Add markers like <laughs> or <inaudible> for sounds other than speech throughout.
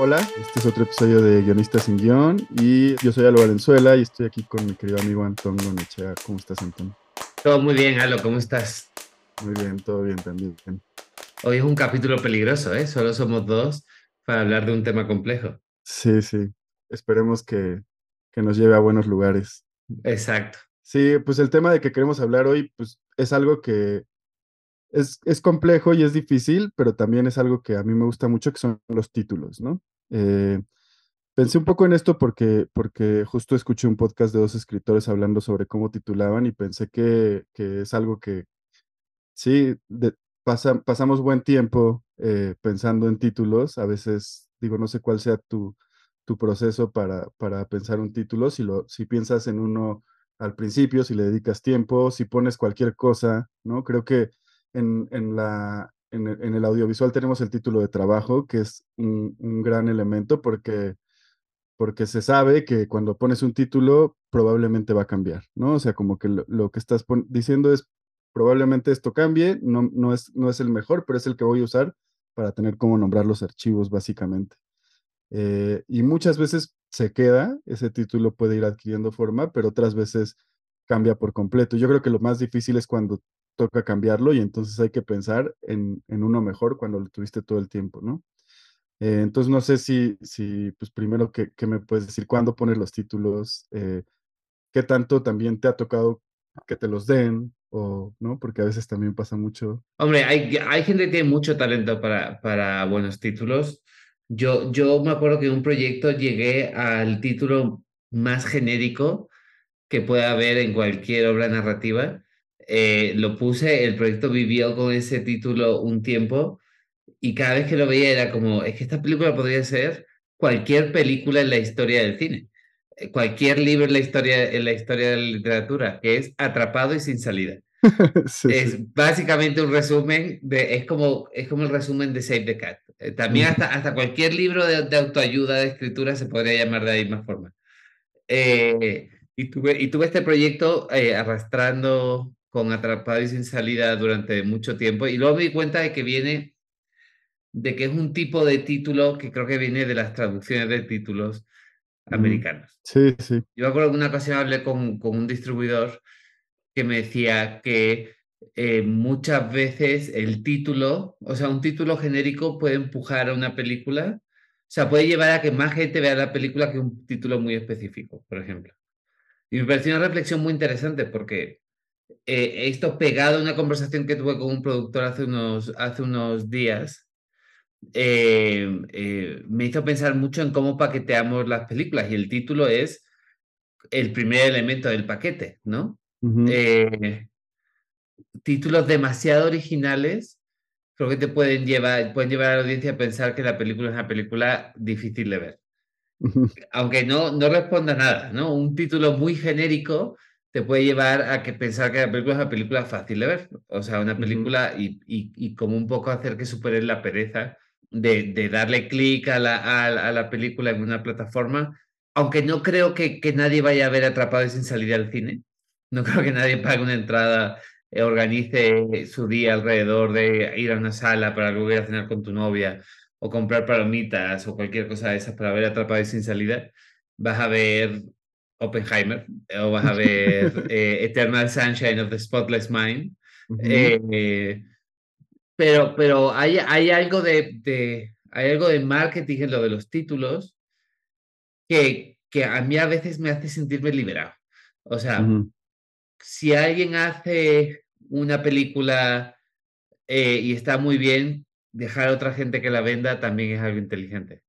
Hola, este es otro episodio de Guionistas sin Guión y yo soy Álvaro Valenzuela y estoy aquí con mi querido amigo Antón Gonechea. ¿Cómo estás, Antón? Todo muy bien, Alo, ¿cómo estás? Muy bien, todo bien también. Hoy es un capítulo peligroso, ¿eh? Solo somos dos para hablar de un tema complejo. Sí, sí. Esperemos que, que nos lleve a buenos lugares. Exacto. Sí, pues el tema de que queremos hablar hoy, pues es algo que es, es, complejo y es difícil, pero también es algo que a mí me gusta mucho, que son los títulos, ¿no? Eh, pensé un poco en esto porque, porque justo escuché un podcast de dos escritores hablando sobre cómo titulaban y pensé que, que es algo que, sí, de, pasa, pasamos buen tiempo eh, pensando en títulos, a veces, digo, no sé cuál sea tu, tu proceso para, para pensar un título, si, lo, si piensas en uno al principio, si le dedicas tiempo, si pones cualquier cosa, ¿no? Creo que en, en, la, en, el, en, el, audiovisual tenemos el título de trabajo, que es un, un, gran elemento porque, porque se sabe que cuando pones un título probablemente va a cambiar, ¿no? O sea, como que lo, lo que estás diciendo es probablemente esto cambie, no, no, es, no es el mejor, pero es el que voy a usar para tener cómo nombrar los archivos básicamente. Eh, y muchas veces se queda, ese título puede ir adquiriendo forma, pero otras veces cambia por completo. Yo creo que lo más difícil es cuando toca cambiarlo y entonces hay que pensar en, en uno mejor cuando lo tuviste todo el tiempo, ¿no? Eh, entonces no sé si, si pues primero, ¿qué, qué me puedes decir? ¿Cuándo pones los títulos? Eh, ¿Qué tanto también te ha tocado que te los den? O, ¿no? Porque a veces también pasa mucho. Hombre, hay, hay gente que tiene mucho talento para, para buenos títulos. Yo, yo me acuerdo que en un proyecto llegué al título más genérico que pueda haber en cualquier obra narrativa eh, lo puse, el proyecto vivió con ese título un tiempo y cada vez que lo veía era como, es que esta película podría ser cualquier película en la historia del cine, eh, cualquier libro en la historia, en la historia de la literatura, que es Atrapado y sin salida. <laughs> sí, es sí. básicamente un resumen, de, es, como, es como el resumen de Save the Cat. Eh, también hasta, hasta cualquier libro de, de, autoayuda, de escritura, se podría llamar de la misma forma. Eh, y, tuve, y tuve este proyecto eh, arrastrando con Atrapado y sin salida durante mucho tiempo y luego me di cuenta de que viene de que es un tipo de título que creo que viene de las traducciones de títulos americanos. Sí, sí. Yo me acuerdo que una ocasión hablé con, con un distribuidor que me decía que eh, muchas veces el título, o sea, un título genérico puede empujar a una película, o sea, puede llevar a que más gente vea la película que un título muy específico, por ejemplo. Y me pareció una reflexión muy interesante porque eh, esto pegado a una conversación que tuve con un productor hace unos, hace unos días, eh, eh, me hizo pensar mucho en cómo paqueteamos las películas y el título es el primer elemento del paquete, ¿no? Uh -huh. títulos demasiado originales creo que te pueden llevar, pueden llevar a la audiencia a pensar que la película es una película difícil de ver. Aunque no, no responda a nada, ¿no? Un título muy genérico te puede llevar a que pensar que la película es una película fácil de ver. O sea, una película uh -huh. y, y, y, como un poco hacer que superen la pereza de, de darle clic a la, a, a, la película en una plataforma. Aunque no creo que, que nadie vaya a ver Atrapado y sin salir al cine. No <laughs> creo que nadie pague una entrada, eh, organice su día alrededor de ir a una sala para luego ir a cenar con tu novia o comprar palomitas o cualquier cosa de esas para ver Atrapado y sin salida. Vas a ver Oppenheimer, o vas a ver <laughs> eh, Eternal Sunshine of the Spotless Mind. Uh -huh. eh, pero, pero hay, hay, algo de, de, hay algo de marketing en lo de los títulos que, que a mí a veces me hace sentirme liberado. O sea, uh -huh. si alguien hace una película eh, y está muy bien, dejar a otra gente que la venda también es algo inteligente.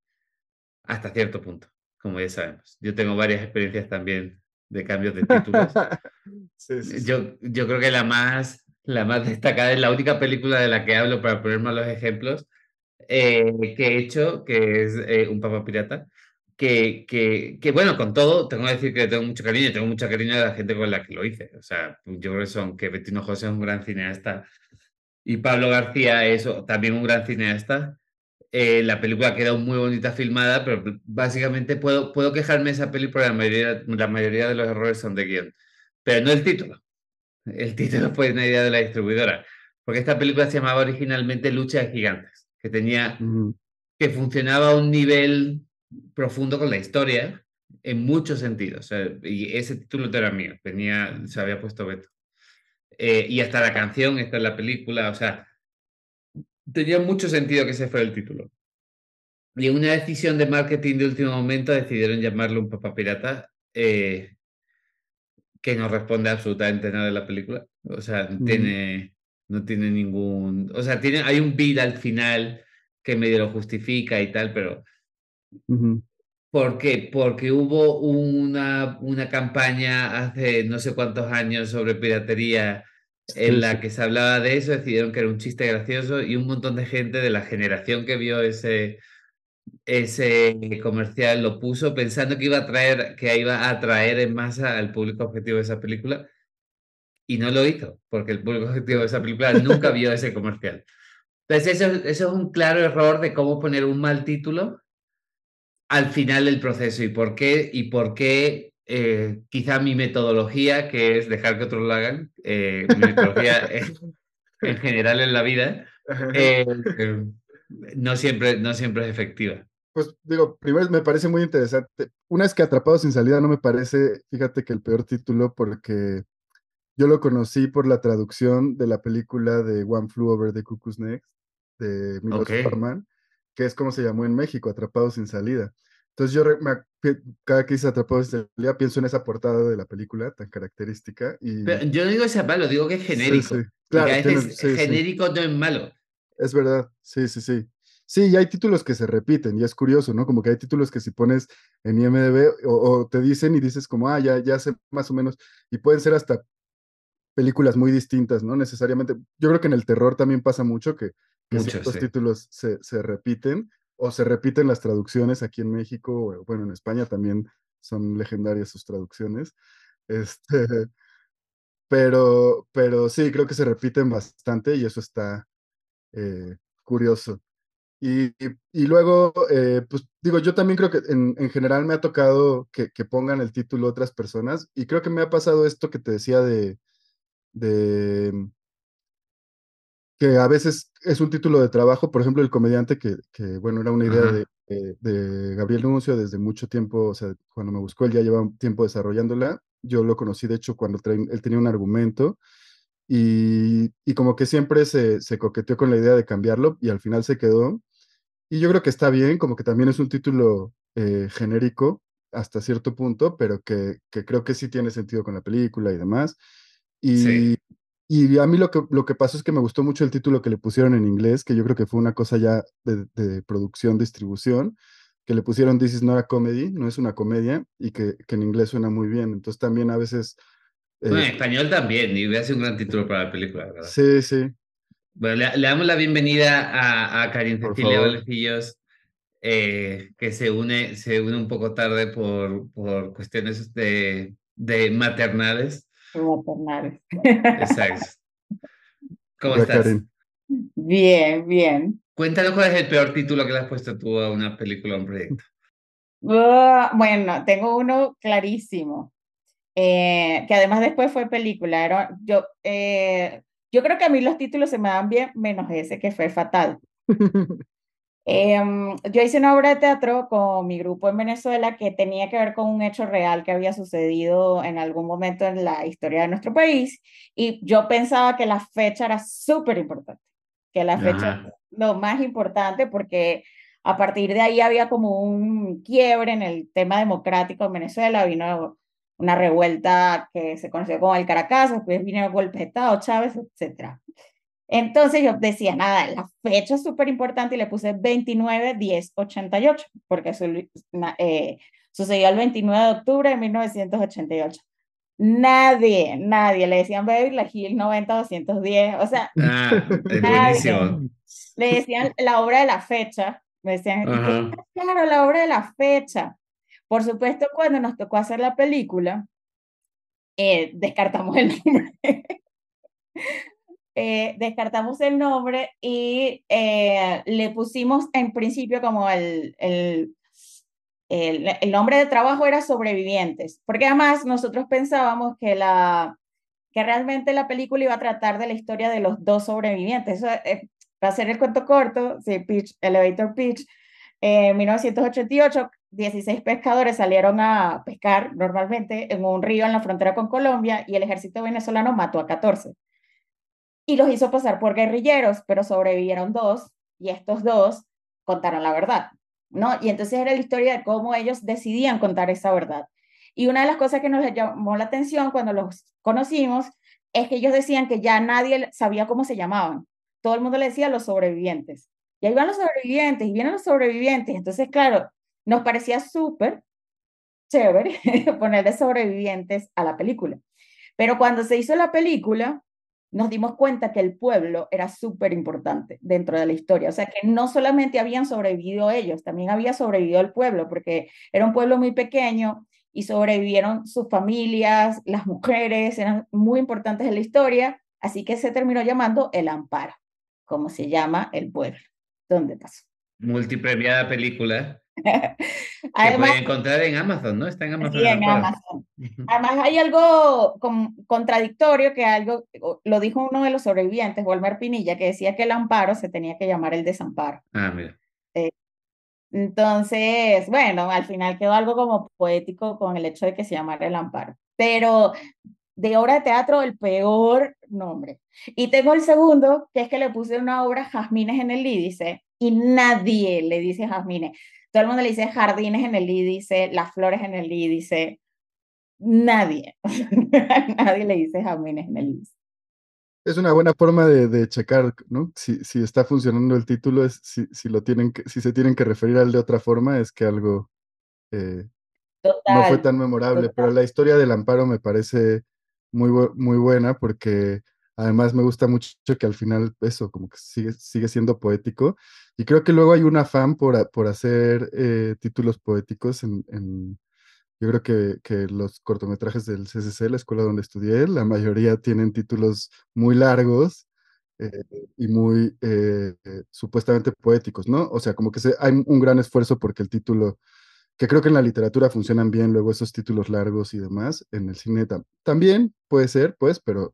Hasta cierto punto como ya sabemos. Yo tengo varias experiencias también de cambios de títulos. <laughs> sí, sí. Yo, yo creo que la más, la más destacada es la única película de la que hablo para poner malos ejemplos eh, que he hecho, que es eh, Un Papa Pirata, que, que, que, bueno, con todo, tengo que decir que tengo mucho cariño, tengo mucho cariño de la gente con la que lo hice. O sea, yo creo que son que Bettino José es un gran cineasta y Pablo García es también un gran cineasta. Eh, la película quedó muy bonita filmada, pero básicamente puedo, puedo quejarme de esa peli porque la mayoría, la mayoría de los errores son de guion. Pero no el título. El título fue una idea de la distribuidora. Porque esta película se llamaba originalmente Lucha de Gigantes, que tenía, que funcionaba a un nivel profundo con la historia en muchos sentidos. y ese título era mío, tenía, se había puesto Beto. Eh, y hasta la canción está en la película, o sea, tenía mucho sentido que ese fuera el título. Y en una decisión de marketing de último momento decidieron llamarlo un papá pirata, eh, que no responde absolutamente nada de la película. O sea, no tiene, no tiene ningún... O sea, tiene, hay un beat al final que medio lo justifica y tal, pero ¿Por qué? Porque hubo una, una campaña hace no sé cuántos años sobre piratería en la que se hablaba de eso, decidieron que era un chiste gracioso y un montón de gente de la generación que vio ese, ese comercial lo puso pensando que iba a traer, que iba a atraer en masa al público objetivo de esa película y no lo hizo, porque el público objetivo de esa película nunca vio ese comercial. Entonces eso, eso es un claro error de cómo poner un mal título al final del proceso y por qué, y por qué eh, quizá mi metodología, que es dejar que otros lo hagan, eh, mi metodología <laughs> en general en la vida, eh, no, siempre, no siempre es efectiva. Pues digo, primero me parece muy interesante. Una es que Atrapado sin salida no me parece, fíjate que el peor título, porque yo lo conocí por la traducción de la película de One Flew Over the Cuckoo's Nest de Milos okay que es como se llamó en México, Atrapados sin salida. Entonces yo cada que dice Atrapados sin salida pienso en esa portada de la película tan característica. Y... yo no digo ese malo, digo que es genérico. Claro, genérico no es malo. Es verdad, sí, sí, sí. Sí, y hay títulos que se repiten y es curioso, ¿no? Como que hay títulos que si pones en IMDB o, te dicen y dices como, ah, ya, ya sé más o menos, y pueden ser hasta películas muy distintas, ¿no? Necesariamente. Yo creo que en el terror también pasa mucho que que ciertos títulos se, se, repiten o se repiten las traducciones aquí en México, bueno, en España también son legendarias sus traducciones. <laughs> Este, pero, pero sí, creo que se repiten bastante y eso está eh, curioso. Y, y, luego, eh, pues digo, yo también creo que en, en general me ha tocado que, que, pongan el título otras personas y creo que me ha pasado esto que te decía de, de que a veces es un título de trabajo, por ejemplo, El comediante, que, que bueno, era una idea de, de, Gabriel Nuncio desde mucho tiempo, o sea, cuando me buscó, él ya llevaba un tiempo desarrollándola, yo lo conocí, de hecho, cuando él tenía un argumento, y, y como que siempre se, se, coqueteó con la idea de cambiarlo, y al final se quedó, y yo creo que está bien, como que también es un título eh, genérico hasta cierto punto, pero que, que, creo que sí tiene sentido con la película y demás. Y, sí. Y a mí lo que, lo que pasó es que me gustó mucho el título que le pusieron en inglés, que yo creo que fue una cosa ya de, de producción, distribución, que le pusieron This is not a comedy, no es una comedia, y que, que en inglés suena muy bien. Entonces también a veces... Eh, en español también, y hubiera sido un gran título para la película, ¿verdad? Sí, sí. Bueno, le, le damos la bienvenida a, a Karin Cecilia eh, que se une, se une un poco tarde por, por cuestiones de, de maternales. Maternales. Exacto. ¿Cómo estás? Bien, bien. Cuéntanos cuál es el peor título que le has puesto tú a una película o un proyecto. Uh, bueno, tengo uno clarísimo, eh, que además después fue película. yo, eh, yo creo que a mí los títulos se me dan bien, menos ese que fue fatal. <laughs> Em, yo hice una obra de teatro con mi grupo en Venezuela que tenía que ver con un hecho real que había sucedido en algún momento en la historia de nuestro país y yo pensaba que la fecha era súper importante, que la fecha lo más importante porque a partir de ahí había como un quiebre en el tema democrático en Venezuela, vino una revuelta que se conoció como el Caracas, después vino el golpe de Estado, Chávez, etcétera. Entonces yo decía, nada, la fecha es súper importante y le puse 29, 10, 88, porque eso, eh, sucedió el 29 de octubre de 1988. Nadie, nadie le decían Baby Hill 90, 210, o sea, ah, <laughs> nadie. le decían la obra de la fecha, me decían, claro, la obra de la fecha. Por supuesto, cuando nos tocó hacer la película, eh, descartamos el nombre. Eh, descartamos el nombre y eh, le pusimos en principio como el, el, el, el, nombre de trabajo era sobrevivientes, porque además nosotros pensábamos que, la, que realmente la película iba a tratar de la historia de los dos sobrevivientes. Eso, eh, para hacer el cuento corto, sí, pitch, Elevator Pitch, en 1988, 16 pescadores salieron a pescar normalmente en un río en la frontera con Colombia y el ejército venezolano mató a 14 y los hizo pasar por guerrilleros, pero sobrevivieron dos y estos dos contaron la verdad, ¿no? Y entonces era la historia de cómo ellos decidían contar esa verdad. Y una de las cosas que nos llamó la atención cuando los conocimos es que ellos decían que ya nadie sabía cómo se llamaban. Todo el mundo le decía los sobrevivientes. Y ahí van los sobrevivientes y vienen los sobrevivientes. Entonces, claro, nos parecía súper chévere <laughs> ponerle sobrevivientes a la película. Pero cuando se hizo la película, nos dimos cuenta que el pueblo era súper importante dentro de la historia. O sea, que no solamente habían sobrevivido ellos, también había sobrevivido el pueblo, porque era un pueblo muy pequeño y sobrevivieron sus familias, las mujeres, eran muy importantes en la historia, así que se terminó llamando El Amparo, como se llama el pueblo. ¿Dónde pasó? Multipremiada película. Además, puede encontrar en Amazon, ¿no? Está en Amazon. Sí, en Amazon. Además, hay algo contradictorio que algo, lo dijo uno de los sobrevivientes, Walmer Pinilla, que decía que el amparo se tenía que llamar el desamparo. Ah, mira. Eh, entonces, bueno, al final quedó algo como poético con el hecho de que se llamara el amparo. Pero de obra de teatro, el peor nombre. Y tengo el segundo, que es que le puse una obra Jazmines en el Lídice, y nadie le dice Jazmines. Todo el mundo le dice jardines en el dice las flores en el dice Nadie, <laughs> nadie le dice jardines en el IDICE. Es una buena forma de, de checar, ¿no? Si, si, está funcionando el título, es, si, si, lo tienen que, si se tienen que referir al de otra forma, es que algo eh, no fue tan memorable. Pero la historia del amparo me parece muy, muy buena porque Además, me gusta mucho que al final eso, como que sigue, sigue siendo poético. Y creo que luego hay un afán por, por hacer eh, títulos poéticos en, en, yo creo que, que, los cortometrajes del CCC, la escuela donde estudié, la mayoría tienen títulos muy largos eh, y muy eh, supuestamente poéticos, ¿no? O sea, como que hay un gran esfuerzo porque el título, que creo que en la literatura funcionan bien luego esos títulos largos y demás, en el cine también puede ser, pues, pero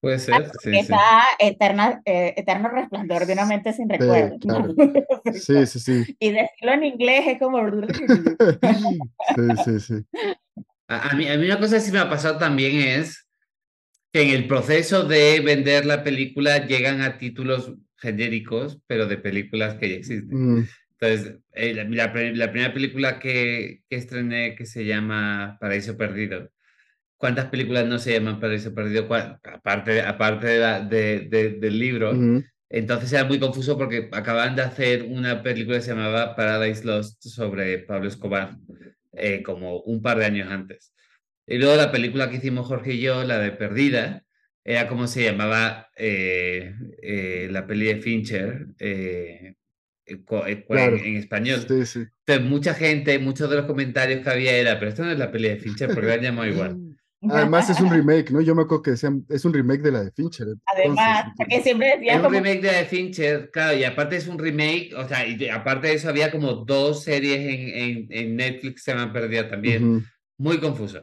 Puede ser. Sí, está eterna, eh, eterno resplandor de una mente sin recuerdo. <laughs> Sí, sí, sí. Y decirlo en inglés es como. <laughs> sí, sí, sí. A, mí, a mí una cosa que sí me ha pasado también es que en el proceso de vender la película llegan a títulos genéricos, pero de películas que ya existen. Mm. Entonces, eh, la, la, primera película que, que estrené que se llama Paraíso Perdido ¿Cuántas películas no se llaman Paraíso Perdido? Aparte, aparte de de, del libro. Entonces era muy confuso porque acaban de hacer una película que se llamaba Paradise Lost sobre Pablo Escobar, eh, como un par de años antes. Y luego la película que hicimos Jorge y yo, la de Perdida, era como se llamaba eh, eh, la peli de Fincher en, español. Entonces, mucha gente, muchos de los comentarios que había era, pero esto no es la peli de Fincher, porque la han llamado igual. <laughs> Además es un <laughs> remake, ¿no? Yo me acuerdo que decían, es un remake de la de Fincher. Además, porque siempre decían Es un remake de la de Fincher, claro, y aparte es un remake, o sea, y aparte de eso había como dos series en, en, en Netflix que se me han perdido también. Muy confuso.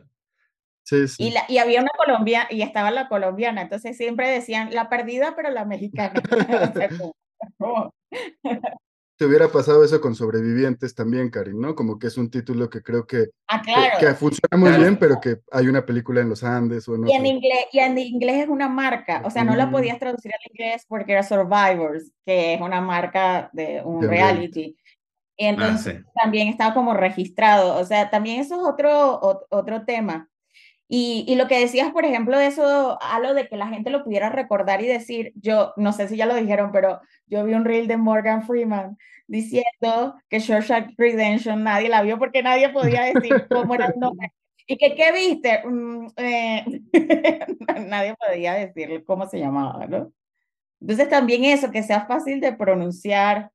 Sí, sí. Y, la, y, había una colombiana, y estaba la colombiana, entonces siempre decían la perdida, pero la mexicana. <laughs> <laughs> te hubiera pasado eso con Sobrevivientes también, Karin, ¿no? Como que es un título que creo que, ah, claro. que, funciona muy bien, pero que hay una película en los Andes o y, en inglés, y en inglés es una marca, o sea, no la podías traducir al inglés porque era Survivors, que es una marca de un reality. Y ah, entonces también estaba como registrado, o sea, también eso es otro, otro tema. Y, y, lo que decías, por ejemplo, de eso, algo de que la gente lo pudiera recordar y decir, yo no sé si ya lo dijeron, pero yo vi un reel de Morgan Freeman diciendo que Shawshank Redemption nadie la vio porque nadie podía decir <laughs> cómo era el nombre. ¿Y que qué viste? Mm, eh, <laughs> nadie podía decir cómo se llamaba, ¿no? Entonces también eso, que sea fácil de pronunciar.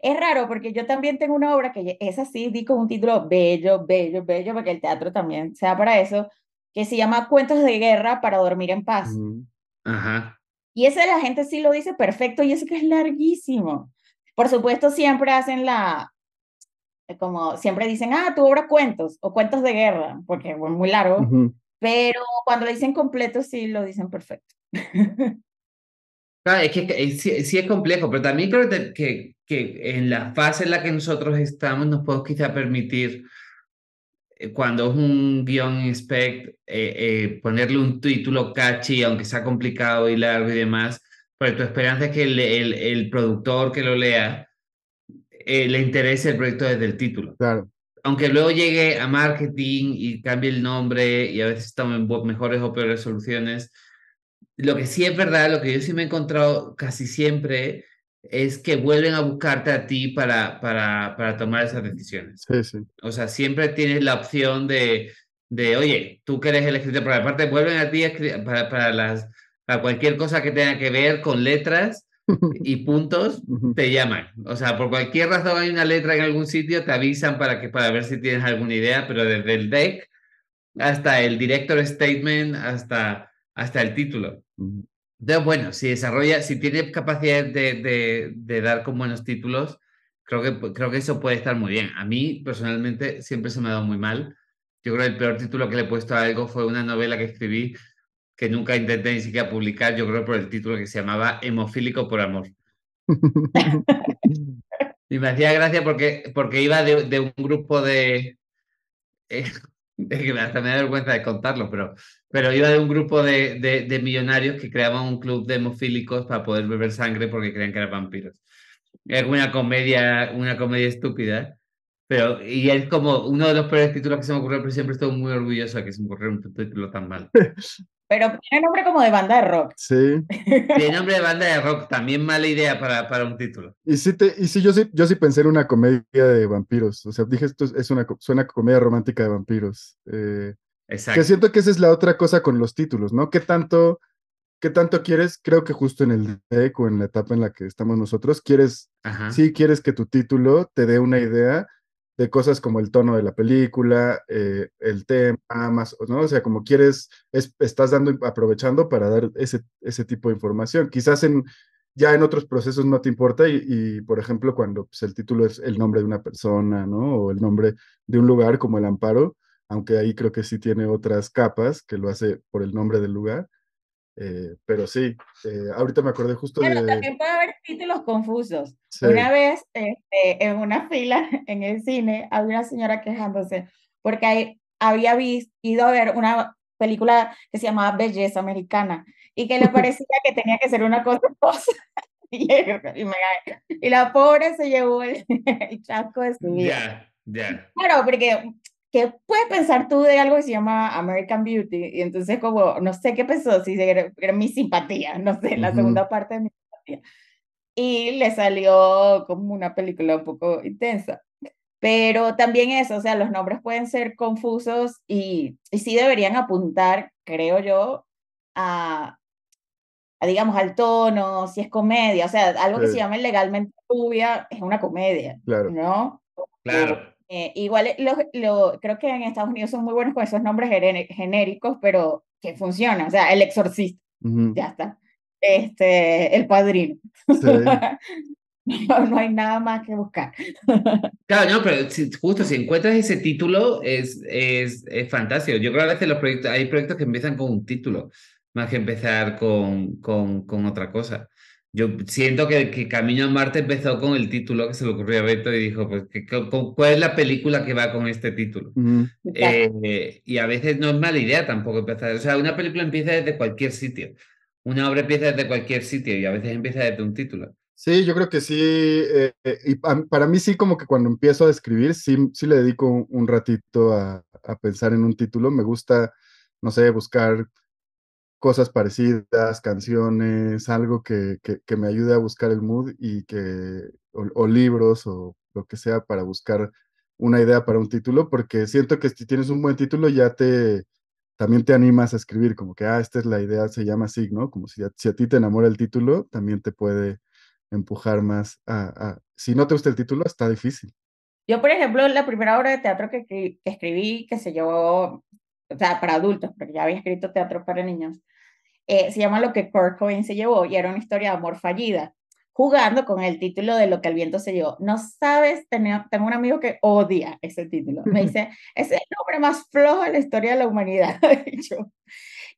Es raro porque yo también tengo una obra que es así, di con un título bello, bello, bello, porque el teatro también sea para eso, que se llama Cuentos de Guerra para Dormir en Paz. Ajá. Y ese la gente sí lo dice perfecto y eso que es larguísimo. Por supuesto, siempre hacen la, como siempre dicen, ah, tu obra cuentos o cuentos de guerra, porque es muy largo, pero cuando lo dicen completo sí lo dicen perfecto. Claro, <laughs> es que sí, es complejo, pero también creo que, que, en la fase en la que nosotros estamos nos podemos quizá permitir, eh, cuando es un guion spec, eh, eh, ponerle un título catchy, aunque sea complicado y largo y demás, porque tu esperanza es que el, el, el productor que lo lea le interese el proyecto desde el título. Claro. Aunque luego llegue a marketing y cambie el nombre y a veces tomen mejores o peores soluciones, lo que sí es verdad, lo que yo sí me he encontrado casi siempre es que vuelven a buscarte a ti para, para, para tomar esas decisiones. Sí, sí. O sea, siempre tienes la opción de, de oye, tú que eres el escritor, pero aparte vuelven a ti para, para, las, para cualquier cosa que tenga que ver con letras <laughs> y puntos, te llaman. O sea, por cualquier razón hay una letra en algún sitio, te avisan para, que, para ver si tienes alguna idea, pero desde el deck hasta el director statement, hasta hasta el título. Entonces, bueno, si desarrolla, si tiene capacidad de, de, de, dar con buenos títulos, creo que, creo que eso puede estar muy bien. A mí, personalmente, siempre se me ha dado muy mal. Yo creo que el peor título que le he puesto a algo fue una novela que escribí que nunca intenté ni siquiera publicar, yo creo por el título que se llamaba Hemofílico por Amor. <laughs> y me hacía gracia porque, porque iba de, de un grupo de... Eh, que hasta me da vergüenza de contarlo, pero, pero iba de un grupo de, de, millonarios que creaban un club de hemofílicos para poder beber sangre porque creían que eran vampiros. Es una comedia, una comedia estúpida, pero y es como uno de los peores títulos que se me ocurrió, pero siempre estoy muy orgulloso de que se me ocurrió un título tan mal. <laughs> Pero tiene nombre como de banda de rock. Sí. <laughs> Tiene nombre de banda de rock, también mala idea para, para un título. Y sí, te, y sí, yo sí, yo sí pensé en una comedia de vampiros. O sea, dije, esto es una, suena comedia romántica de vampiros. Eh, Exacto. Que siento que esa es la otra cosa con los títulos, ¿no? ¿Qué tanto, qué tanto quieres? Creo que justo en el deck o en la etapa en la que estamos nosotros, quieres, sí quieres que tu título te dé una idea de cosas como el tono de la película, eh, el tema, más, ¿no? O sea, como quieres, estás dando, aprovechando para dar ese, ese tipo de información. Quizás en, ya en otros procesos no te importa y, por ejemplo, cuando pues, el título es el nombre de una persona, ¿no? O el nombre de un lugar como el amparo, aunque ahí creo que sí tiene otras capas que lo hace por el nombre del lugar. Eh, pero sí, eh, ahorita me acordé justo pero también puede haber títulos confusos. Una vez este, en una fila <laughs> en el cine había una señora quejándose porque había ido a ver una película que se llamaba Belleza Americana y que le <laughs> parecía que tenía que ser una cosa <laughs> y, y, la pobre se llevó el, el chasco de su vida. Ya, ya. Claro, porque ¿qué puedes pensar tú de algo que se llama American Beauty? Y entonces como, no sé qué pensó, si era, mi simpatía, no sé, la segunda parte de mi simpatía. Y le salió como una película un poco intensa. Pero también eso, o sea, los nombres pueden ser confusos y, y sí deberían apuntar, creo yo, a, a, digamos, al tono, si es comedia, o sea, algo que se llama legalmente rubia es una comedia, claro. ¿no? Claro. Eh, igual eh, lo, creo que en Estados Unidos son muy buenos con esos nombres genéricos, pero que funcionan. O sea, el exorcista, ya está. Este, el padrino. <laughs> no, hay nada más que buscar. <laughs> claro, no, pero justo si encuentras ese título es, es, es fantástico. Yo creo que a veces los proyectos, hay proyectos que empiezan con un título, más que empezar con, con, con otra cosa. Yo siento que, que, Camino a Marte empezó con el título que se le ocurrió a Beto y dijo, pues, ¿cuál es la película que va con este título? Eh, y a veces no es mala idea tampoco empezar. O sea, una película empieza desde cualquier sitio. Una obra empieza desde cualquier sitio y a veces empieza desde un título. Sí, yo creo que sí. Eh, eh, y para mí sí, como que cuando empiezo a escribir, sí, sí le dedico un, ratito a, a pensar en un título. Me gusta, no sé, buscar cosas parecidas, canciones, algo que, que, me ayude a buscar el mood y que, o, libros o lo que sea para buscar una idea para un título, porque siento que si tienes un buen título ya te, también te animas a escribir, como que, ah, esta es la idea, se llama así, ¿no? Como si si a ti te enamora el título, también te puede, empujar más a, Si no te gusta el título, está difícil. Yo, por ejemplo, la primera obra de teatro que escribí, que se llevó, o sea, para adultos, porque ya había escrito teatro para niños, eh, se llama Lo que Kurt Cobain se llevó y era una historia de amor fallida, jugando con el título de Lo que el viento se llevó. No sabes, tengo, tengo un amigo que odia ese título. Me dice, es el nombre más flojo de la historia de la humanidad. <laughs>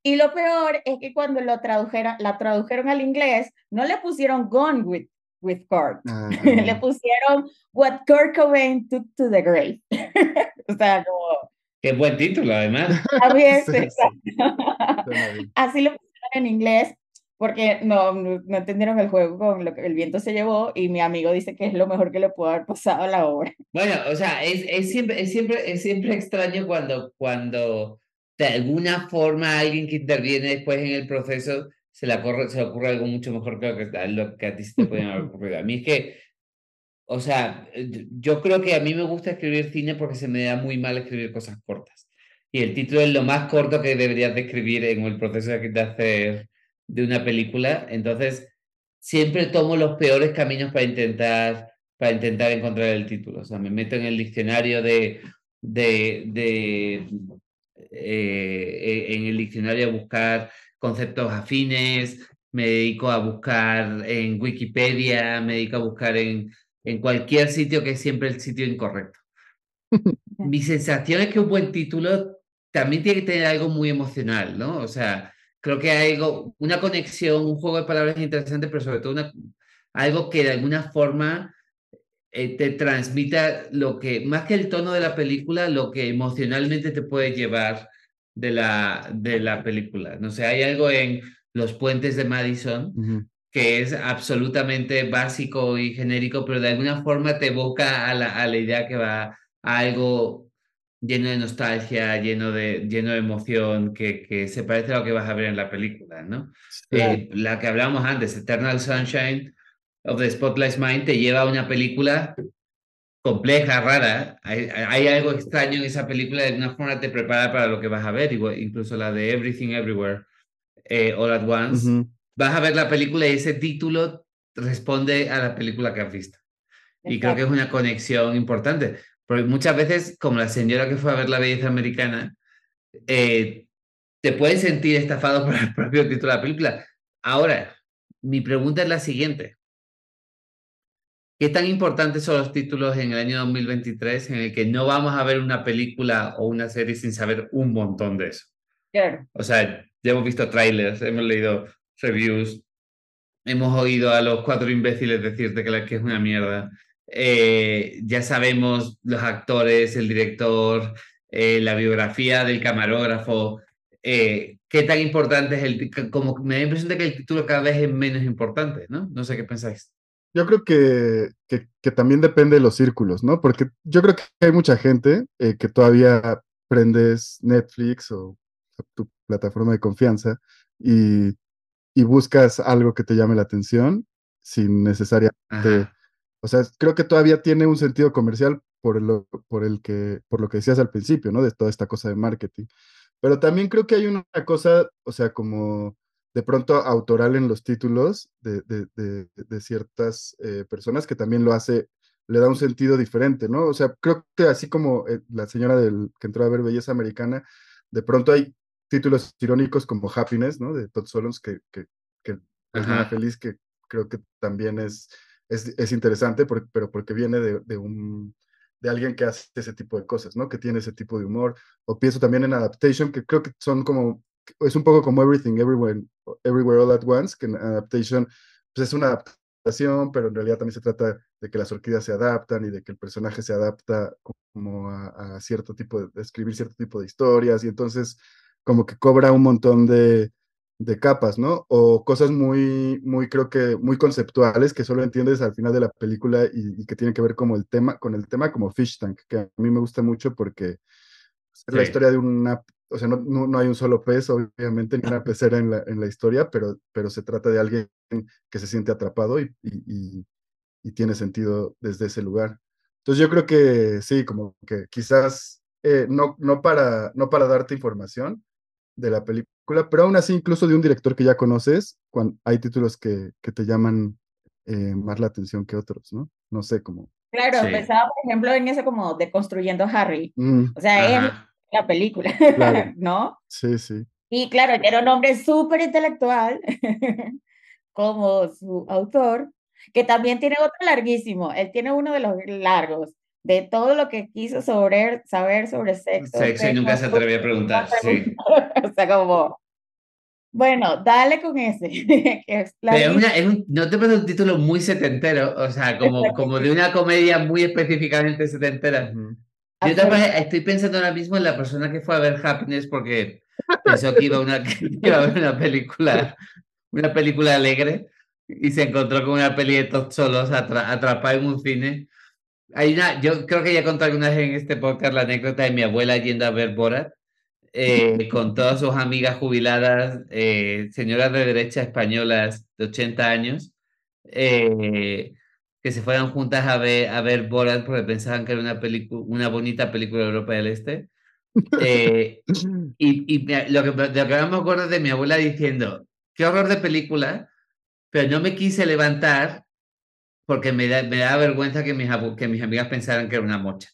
y lo peor es que cuando lo tradujeron, la tradujeron al inglés, no le pusieron Gone with, with Kurt. Ah, <laughs> le pusieron What Kurt Cobain took to the grave. <laughs> o sea, como... Qué buen título, además. <laughs> Así lo en inglés porque no, no entendieron el juego con lo que el viento se llevó y mi amigo dice que es lo mejor que le pudo haber pasado a la obra. Bueno, o sea, es, es, siempre, es, siempre, es siempre extraño cuando, cuando de alguna forma alguien que interviene después en el proceso se le, ocurre, se le ocurre algo mucho mejor que lo que, lo que a ti se te puede haber <laughs> ocurrido. A mí es que, o sea, yo creo que a mí me gusta escribir cine porque se me da muy mal escribir cosas cortas. Y el título es lo más corto que deberías de escribir en el proceso de hacer de una película, entonces siempre tomo los peores caminos para intentar, para intentar encontrar el título. O sea, me meto en el diccionario de, de, de eh, en el diccionario a buscar conceptos afines, me dedico a buscar en Wikipedia, me dedico a buscar en, en cualquier sitio que es siempre el sitio incorrecto. <laughs> Mi sensación es que un buen título también tiene que tener algo muy emocional, ¿no? O sea, creo que hay algo, una conexión, un juego de palabras interesante, pero sobre todo una, algo que de alguna forma eh, te transmita lo que, más que el tono de la película, lo que emocionalmente te puede llevar de la, de la película. No sé, hay algo en Los Puentes de Madison que es absolutamente básico y genérico, pero de alguna forma te evoca a la, a la idea que va a algo lleno de nostalgia, lleno de, lleno de emoción, que, que se parece a lo que vas a ver en la película, ¿no? Eh, la que hablábamos antes, Eternal Sunshine of the Spotlight Mind, te lleva a una película compleja, rara. Hay, hay, algo extraño en esa película, de alguna forma te prepara para lo que vas a ver, incluso la de Everything Everywhere, eh, All at Once. Vas a ver la película y ese título responde a la película que has visto. Y creo que es una conexión importante. Porque muchas veces, como la señora que fue a ver la belleza americana, eh, te puedes sentir estafado <laughs> por el propio título de la película. Ahora, mi pregunta es la siguiente. ¿Qué tan importantes son los títulos en el año 2023 en el que no vamos a ver una película o una serie sin saber un montón de eso? Claro. O sea, ya hemos visto trailers, hemos leído reviews, hemos oído a los cuatro imbéciles decirte que, la, que es una mierda. Eh, ya sabemos los actores, el director, eh, la biografía del camarógrafo. Eh, ¿Qué tan importante es el Como me da la impresión de que el título cada vez es menos importante, ¿no? No sé qué pensáis. Yo creo que, que, también depende de los círculos, ¿no? Porque yo creo que hay mucha gente que todavía prendes Netflix o tu plataforma de confianza y, y buscas algo que te llame la atención sin necesariamente o sea, creo que todavía tiene un sentido comercial por lo, por el que, por lo que decías al principio, ¿no? De toda esta cosa de marketing. Pero también creo que hay una cosa, o sea, como de pronto autoral en los títulos de, de, ciertas eh, personas que también lo hace, le da un sentido diferente, ¿no? O sea, creo que así como eh, la señora del, que entró a ver Belleza Americana, de pronto hay títulos irónicos como Happiness, ¿no? De Todd Solons, que, que, que es feliz, que creo que también es es, interesante, pero porque viene de, un, de alguien que hace ese tipo de cosas, ¿no? Que tiene ese tipo de humor. O pienso también en Adaptation, que creo que son como, es un poco como Everything, Everywhere, Everywhere All at Once, que en Adaptation pues es una adaptación, pero en realidad también se trata de que las orquídeas se adaptan y de que el personaje se adapta como a, a cierto tipo de, de, escribir cierto tipo de historias y entonces como que cobra un montón de, de capas, ¿no? O cosas muy, muy, creo que muy conceptuales que solo entiendes al final de la película y, que tienen que ver como el tema, con el tema como Fish Tank, que a mí me gusta mucho porque es la historia de una, o sea, no, no, hay un solo pez, obviamente, ni una pecera en la, en la historia, pero, pero se trata de alguien que se siente atrapado y, y, y tiene sentido desde ese lugar. Entonces yo creo que sí, como que quizás eh, no, no, para, no para darte información, de la película, pero aún así incluso de un director que ya conoces, cuando hay títulos que, que te llaman eh, más la atención que otros, ¿no? No sé cómo. Claro, Sí. pensaba, por ejemplo, en eso como de construyendo Harry. Mm, O sea, es Ajá. la película, Claro. <laughs> ¿no? sí, sí. Y claro, era un hombre súper intelectual, <laughs> como su autor, que también tiene otro larguísimo. Él tiene uno de los largos, de todo lo que quiso sobre, saber sobre sexo. Sexo y nunca se atrevía a preguntar, sí. <laughs> o sea, como, bueno, dale con ese. <laughs> que es Pero una- es un- no te parece un título muy setentero, o sea, como, como de una comedia muy específicamente setentera. Yo también estoy pensando ahora mismo en la persona que fue a ver Happiness porque pensó que iba a, una, <laughs> que iba a ver una película, una película alegre y se encontró con una peli de todos solos atra- atrapada en un cine. Hay una, yo creo que ya conté alguna vez en este podcast la anécdota de mi abuela yendo a ver Borat eh, con todas sus amigas jubiladas, eh, señoras de derecha españolas de 80 años, eh, que se fueran juntas a ver, a ver Borat porque pensaban que era una, una bonita película de Europa del Este. Eh, y y lo, que, lo que más me acuerdo es de mi abuela diciendo, qué horror de película, pero no me quise levantar porque me da, me da vergüenza que mis, que mis amigas pensaran que era una mocha.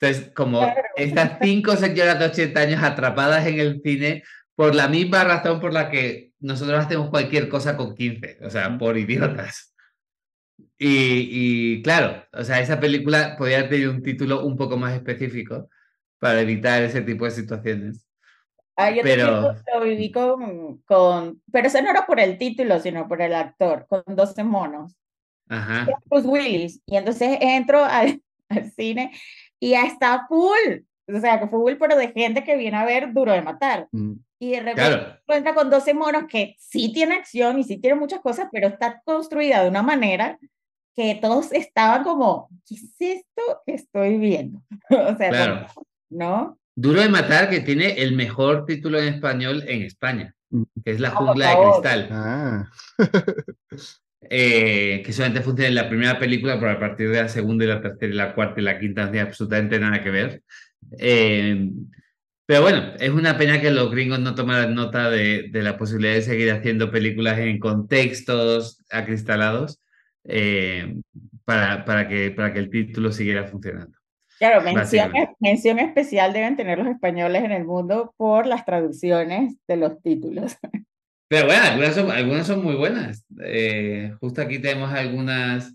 Entonces, como Claro. estas cinco señoras de 80 años atrapadas en el cine por la misma razón por la que nosotros hacemos cualquier cosa con 15, o sea, por idiotas. Y, y claro, o sea, esa película podría tenido un título un poco más específico para evitar ese tipo de situaciones. Ah, yo Pero- lo viví con, con, pero eso no era por el título, sino por el actor, con 12 monos. Ajá. Bruce Willis. Y entonces entro al, <laughs> al cine y ya está full. O sea, que full, pero de gente que viene a ver Duro de Matar. Mm, Y de repente Claro, encuentra con 12 monos que sí tiene acción y sí tiene muchas cosas, pero está construida de una manera que todos estaban como, ¿qué es esto que estoy viendo? <laughs> o sea, claro. ¿no? Duro de matar, que tiene el mejor título en español en España, mm. que es La jungla de favor. cristal. Ah, <laughs> eh, que solamente funciona en la primera película, pero a partir de la segunda y la tercera y la cuarta y la quinta no tiene absolutamente nada que ver. Eh, pero bueno, es una pena que los gringos no tomaran nota de, de la posibilidad de seguir haciendo películas en contextos acristalados eh, para, para, que, para que el título siguiera funcionando. Claro, mención, mención especial deben tener los españoles en el mundo por las traducciones de los títulos. <laughs> Pero bueno, algunas son, algunas son muy buenas. Eh, justo aquí tenemos algunas,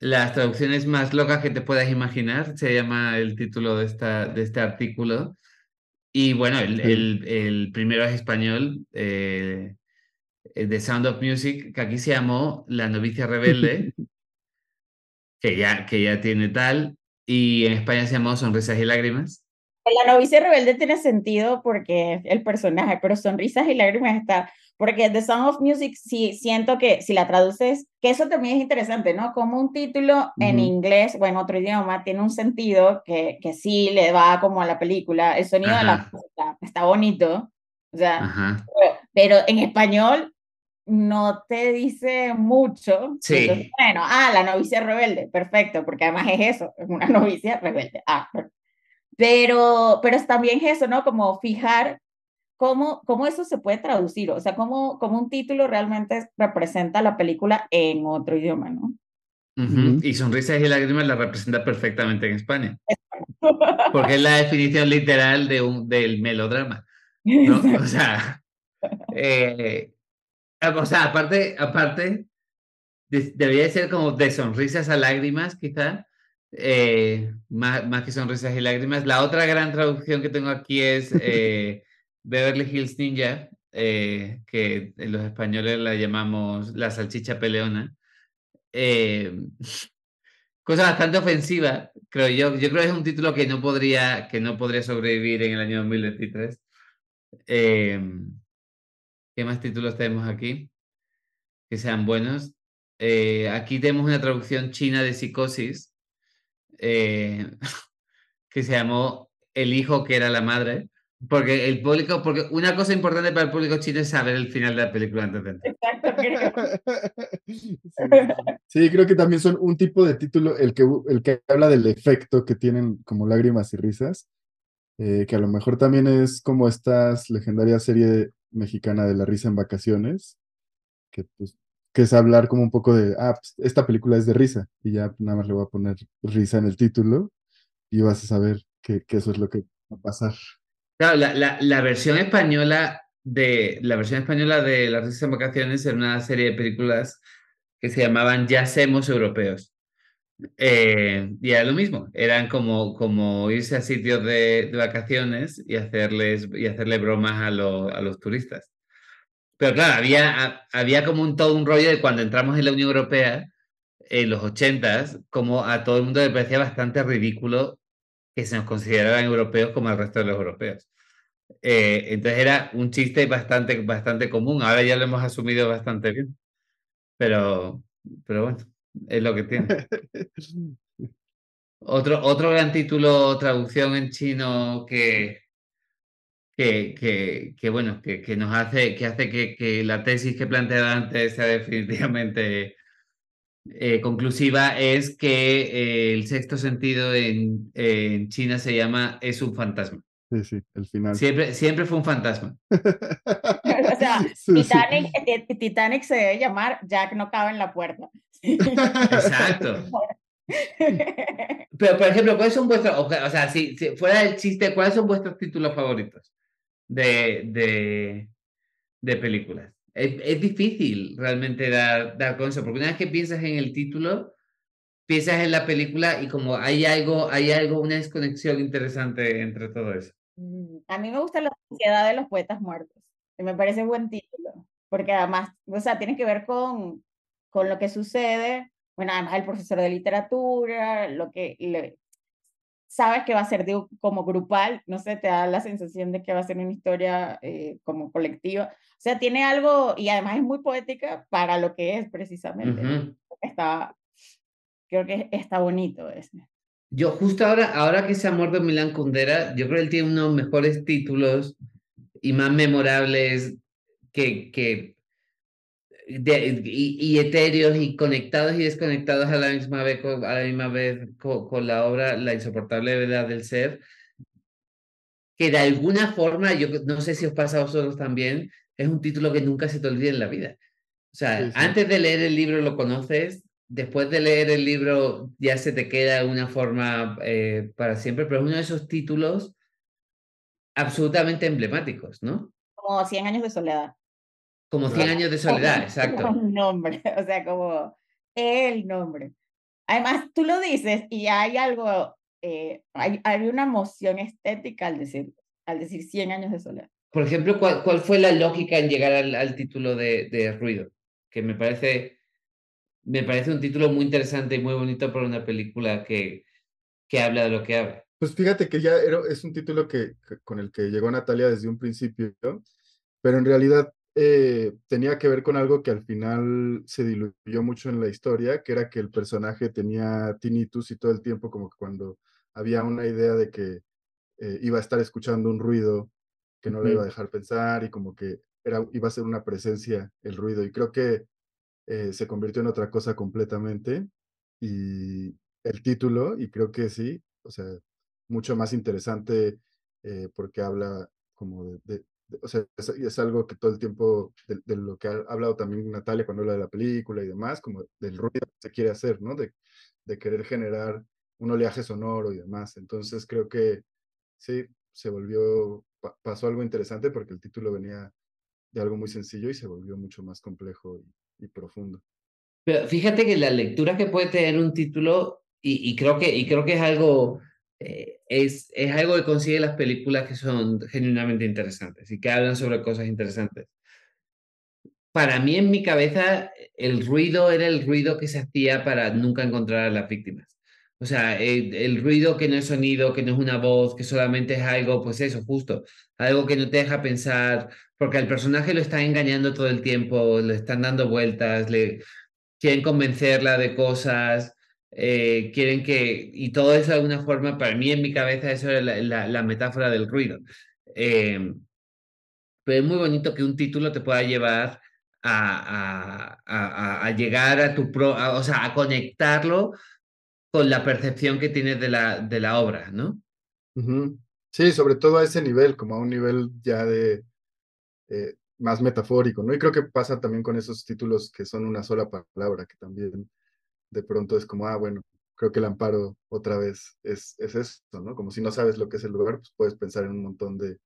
las traducciones más locas que te puedas imaginar, se llama el título de, esta, de este artículo. Y bueno, el, el, el primero es español, eh, The Sound of Music, que aquí se llamó La novicia rebelde, <laughs> que ya, que ya tiene tal, y en España se llamó Sonrisas y lágrimas. La novicia rebelde tiene sentido porque el personaje, pero sonrisas y lágrimas está, porque The Sound of Music sí siento que si la traduces, que eso también es interesante, ¿no? Como un título en inglés o en otro idioma tiene un sentido que, que sí le va como a la película, el sonido de la música está bonito, o sea, pero en español no te dice mucho. Sí. Entonces, bueno, ah, la novicia rebelde, perfecto, porque además es eso, es una <laughs> novicia rebelde. Ah, pero, pero es también eso, ¿no? Como fijar cómo, cómo eso se puede traducir, o sea, cómo, cómo un título realmente representa la película en otro idioma, ¿no? Ujú. Ujú. Y Sonrisas y lágrimas la representa perfectamente en España. Porque es la definición literal de un, del melodrama, ¿no? O sea, eh, o sea, aparte, aparte, de- debería de ser como de sonrisas a lágrimas, quizá, eh, más, más que sonrisas y lágrimas. La otra gran traducción que tengo aquí es eh, <laughs> Beverly Hills Ninja, eh, que en los españoles la llamamos la salchicha peleona. Eh, <laughs> cosa bastante ofensiva, creo yo. Yo creo que es un título que no podría, que no podría sobrevivir en el año 2023. Eh, ¿qué más títulos tenemos aquí? Que sean buenos. Aquí tenemos una traducción china de psicosis eh, <laughs> que se llamó El hijo que era la madre. Porque el público, porque una cosa importante para el público chino es saber el final de la película antes de entrar. Exacto, creo. Sí, <laughs> Sí, creo que también son un tipo de título, el que, el que habla del efecto que tienen como lágrimas y risas, eh, que a lo mejor también es como esta legendaria serie mexicana de La risa en vacaciones, que pues que es hablar como un poco de, ah, pues, esta película es de risa, y ya nada más le voy a poner risa en el título, y vas a saber que, que eso es lo que va a pasar. Claro, la, la, la versión española de la versión española de Las risas en vacaciones era una serie de películas que se llamaban Ya Semos Europeos. Eh, y era lo mismo, eran como, como irse a sitios de, de vacaciones y hacerles y hacerle bromas a, lo, a los turistas. Pero claro, había, había como un, todo un rollo de cuando entramos en la Unión Europea, en los ochentas, como a todo el mundo le parecía bastante ridículo que se nos consideraran europeos como el resto de los europeos. Eh, entonces era un chiste bastante, bastante común. Ahora ya lo hemos asumido bastante bien. Pero, pero bueno, es lo que tiene. <laughs> Otro, otro gran título, traducción en chino que, que, que, que bueno, que, que, nos hace, que hace que, que la tesis que planteaba antes sea definitivamente eh, conclusiva es que eh, el sexto sentido en, en China se llama es un fantasma. Sí, sí, el final. Siempre, siempre fue un fantasma. <laughs> o sea, <laughs> Sí, sí. Titanic, eh, Titanic se debe llamar Jack no cabe en la puerta. Exacto. <laughs> Pero, por ejemplo, ¿cuáles son vuestros, o o sea, si, si fuera del chiste, ¿cuáles son vuestros títulos favoritos de, de, de películas? Es, es difícil realmente dar, dar con eso, porque una vez que piensas en el título, piensas en la película y como hay algo, hay algo, una desconexión interesante entre todo eso. Mm, A mí me gusta la sociedad de los poetas muertos. Me parece buen título, porque además, o sea, tiene que ver con, con lo que sucede. Bueno, además el profesor de literatura, lo que le, sabes que va a ser de, como grupal, no sé, te da la sensación de que va a ser una historia eh, como colectiva. O sea, tiene algo, y además es muy poética para lo que es precisamente. Ujú. Está, creo que está bonito ese. Yo justo ahora, ahora que se ha muerto Milán Kundera, yo creo que él tiene unos mejores títulos y más memorables que, que de- y, y etéreos y conectados y desconectados a la misma vez con, a la misma vez co- con, la obra La insoportable verdad del ser, que de alguna forma, yo no sé si os pasa a vosotros también, es un título que nunca se te olvida en la vida. O sea, Sí, sí. antes de leer el libro lo conoces, después de leer el libro ya se te queda de una forma eh, para siempre, pero es uno de esos títulos absolutamente emblemáticos, ¿no? Como 100 años de soledad. Como 100 años de soledad, exacto. Un nombre, <laughs> o sea, como el nombre. Además, tú lo dices y hay algo, eh, hay, hay una emoción estética al decir, al decir 100 años de soledad. Por ejemplo, ¿cuál, cuál fue la lógica en llegar al, al título de, de Ruido? Que me parece, me parece un título muy interesante y muy bonito para una película que, que habla de lo que habla. Pues fíjate que ya era- es un título que, que- con el que llegó Natalia desde un principio, pero en realidad eh, tenía que ver con algo que al final se diluyó mucho en la historia, que era que el personaje tenía tinnitus y todo el tiempo como que cuando había una idea de que eh, iba a estar escuchando un ruido que no le iba a dejar pensar y como que era, iba a ser una presencia el ruido. Y creo que eh, se convirtió en otra cosa completamente y el título, y creo que sí, o sea, mucho más interesante porque habla como de- o sea, es, algo que todo el tiempo, de, lo que ha hablado también Natalia cuando habla de la película y demás, como del ruido que se quiere hacer, ¿no? De, querer generar un oleaje sonoro y demás. Entonces creo que sí, se volvió, pa- pasó algo interesante porque el título venía de algo muy sencillo y se volvió mucho más complejo y, profundo. Pero fíjate que la lectura que puede tener un título, y creo, que, y creo que es algo, eh, es, es algo que consigue las películas que son genuinamente interesantes y que hablan sobre cosas interesantes. Para mí, en mi cabeza, el ruido era el ruido que se hacía para nunca encontrar a las víctimas. O sea, el, ruido que no es sonido, que no es una voz, que solamente es algo, pues eso, justo, algo que no te deja pensar, porque al personaje lo están engañando todo el tiempo, le están dando vueltas, le quieren convencerla de cosas, eh, quieren que, y todo eso de alguna forma, para mí en mi cabeza eso era la, la- la metáfora del ruido. Eh, pero es muy bonito que un título te pueda llevar a, a- a- a- llegar a tu pro, o sea, a conectarlo con la percepción que tienes de la, de la obra, ¿no? Ujú. Sí, sobre todo a ese nivel, como a un nivel ya de, eh, más metafórico, ¿no? Y creo que pasa también con esos títulos que son una sola palabra, que también de pronto es como, ah, bueno, creo que el amparo otra vez es, es esto, ¿no? Como si no sabes lo que es el lugar, pues puedes pensar en un montón de,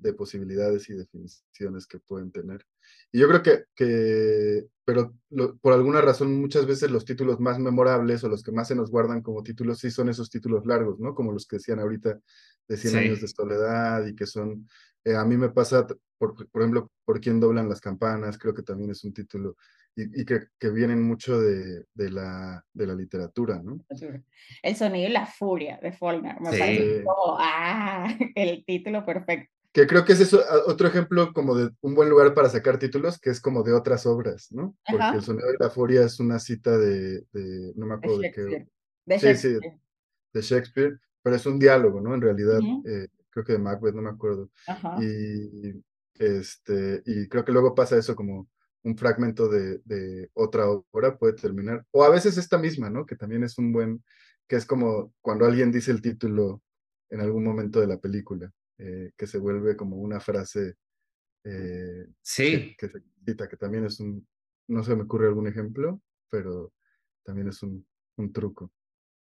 de posibilidades y definiciones que pueden tener. Y yo creo que, que pero por alguna razón muchas veces los títulos más memorables o los que más se nos guardan como títulos sí son esos títulos largos, ¿no? Como los que decían ahorita de 100 años de soledad y que son, eh, a mí me pasa, por, por ejemplo, por quién doblan las campanas, creo que también es un título y, que, que, vienen mucho de, de, la, de la literatura, ¿no? El sonido y la furia de Faulkner, me parece como, ah, <laughs> el título perfecto que creo que es eso, otro ejemplo como de un buen lugar para sacar títulos, que es como de otras obras, ¿no? Porque el sonido de la furia es una cita de, de no me acuerdo de, qué. De Shakespeare. Sí, de Shakespeare, pero es un diálogo, ¿no? En realidad, eh, creo que de Macbeth, no me acuerdo. Y, este, y creo que luego pasa eso como un fragmento de, de, otra obra puede terminar, o a veces esta misma, ¿no? Que también es un buen, que es como cuando alguien dice el título en algún momento de la película. Eh, que se vuelve como una frase eh, sí. que, se cita, que también es un, no se me ocurre algún ejemplo, pero también es un, un truco.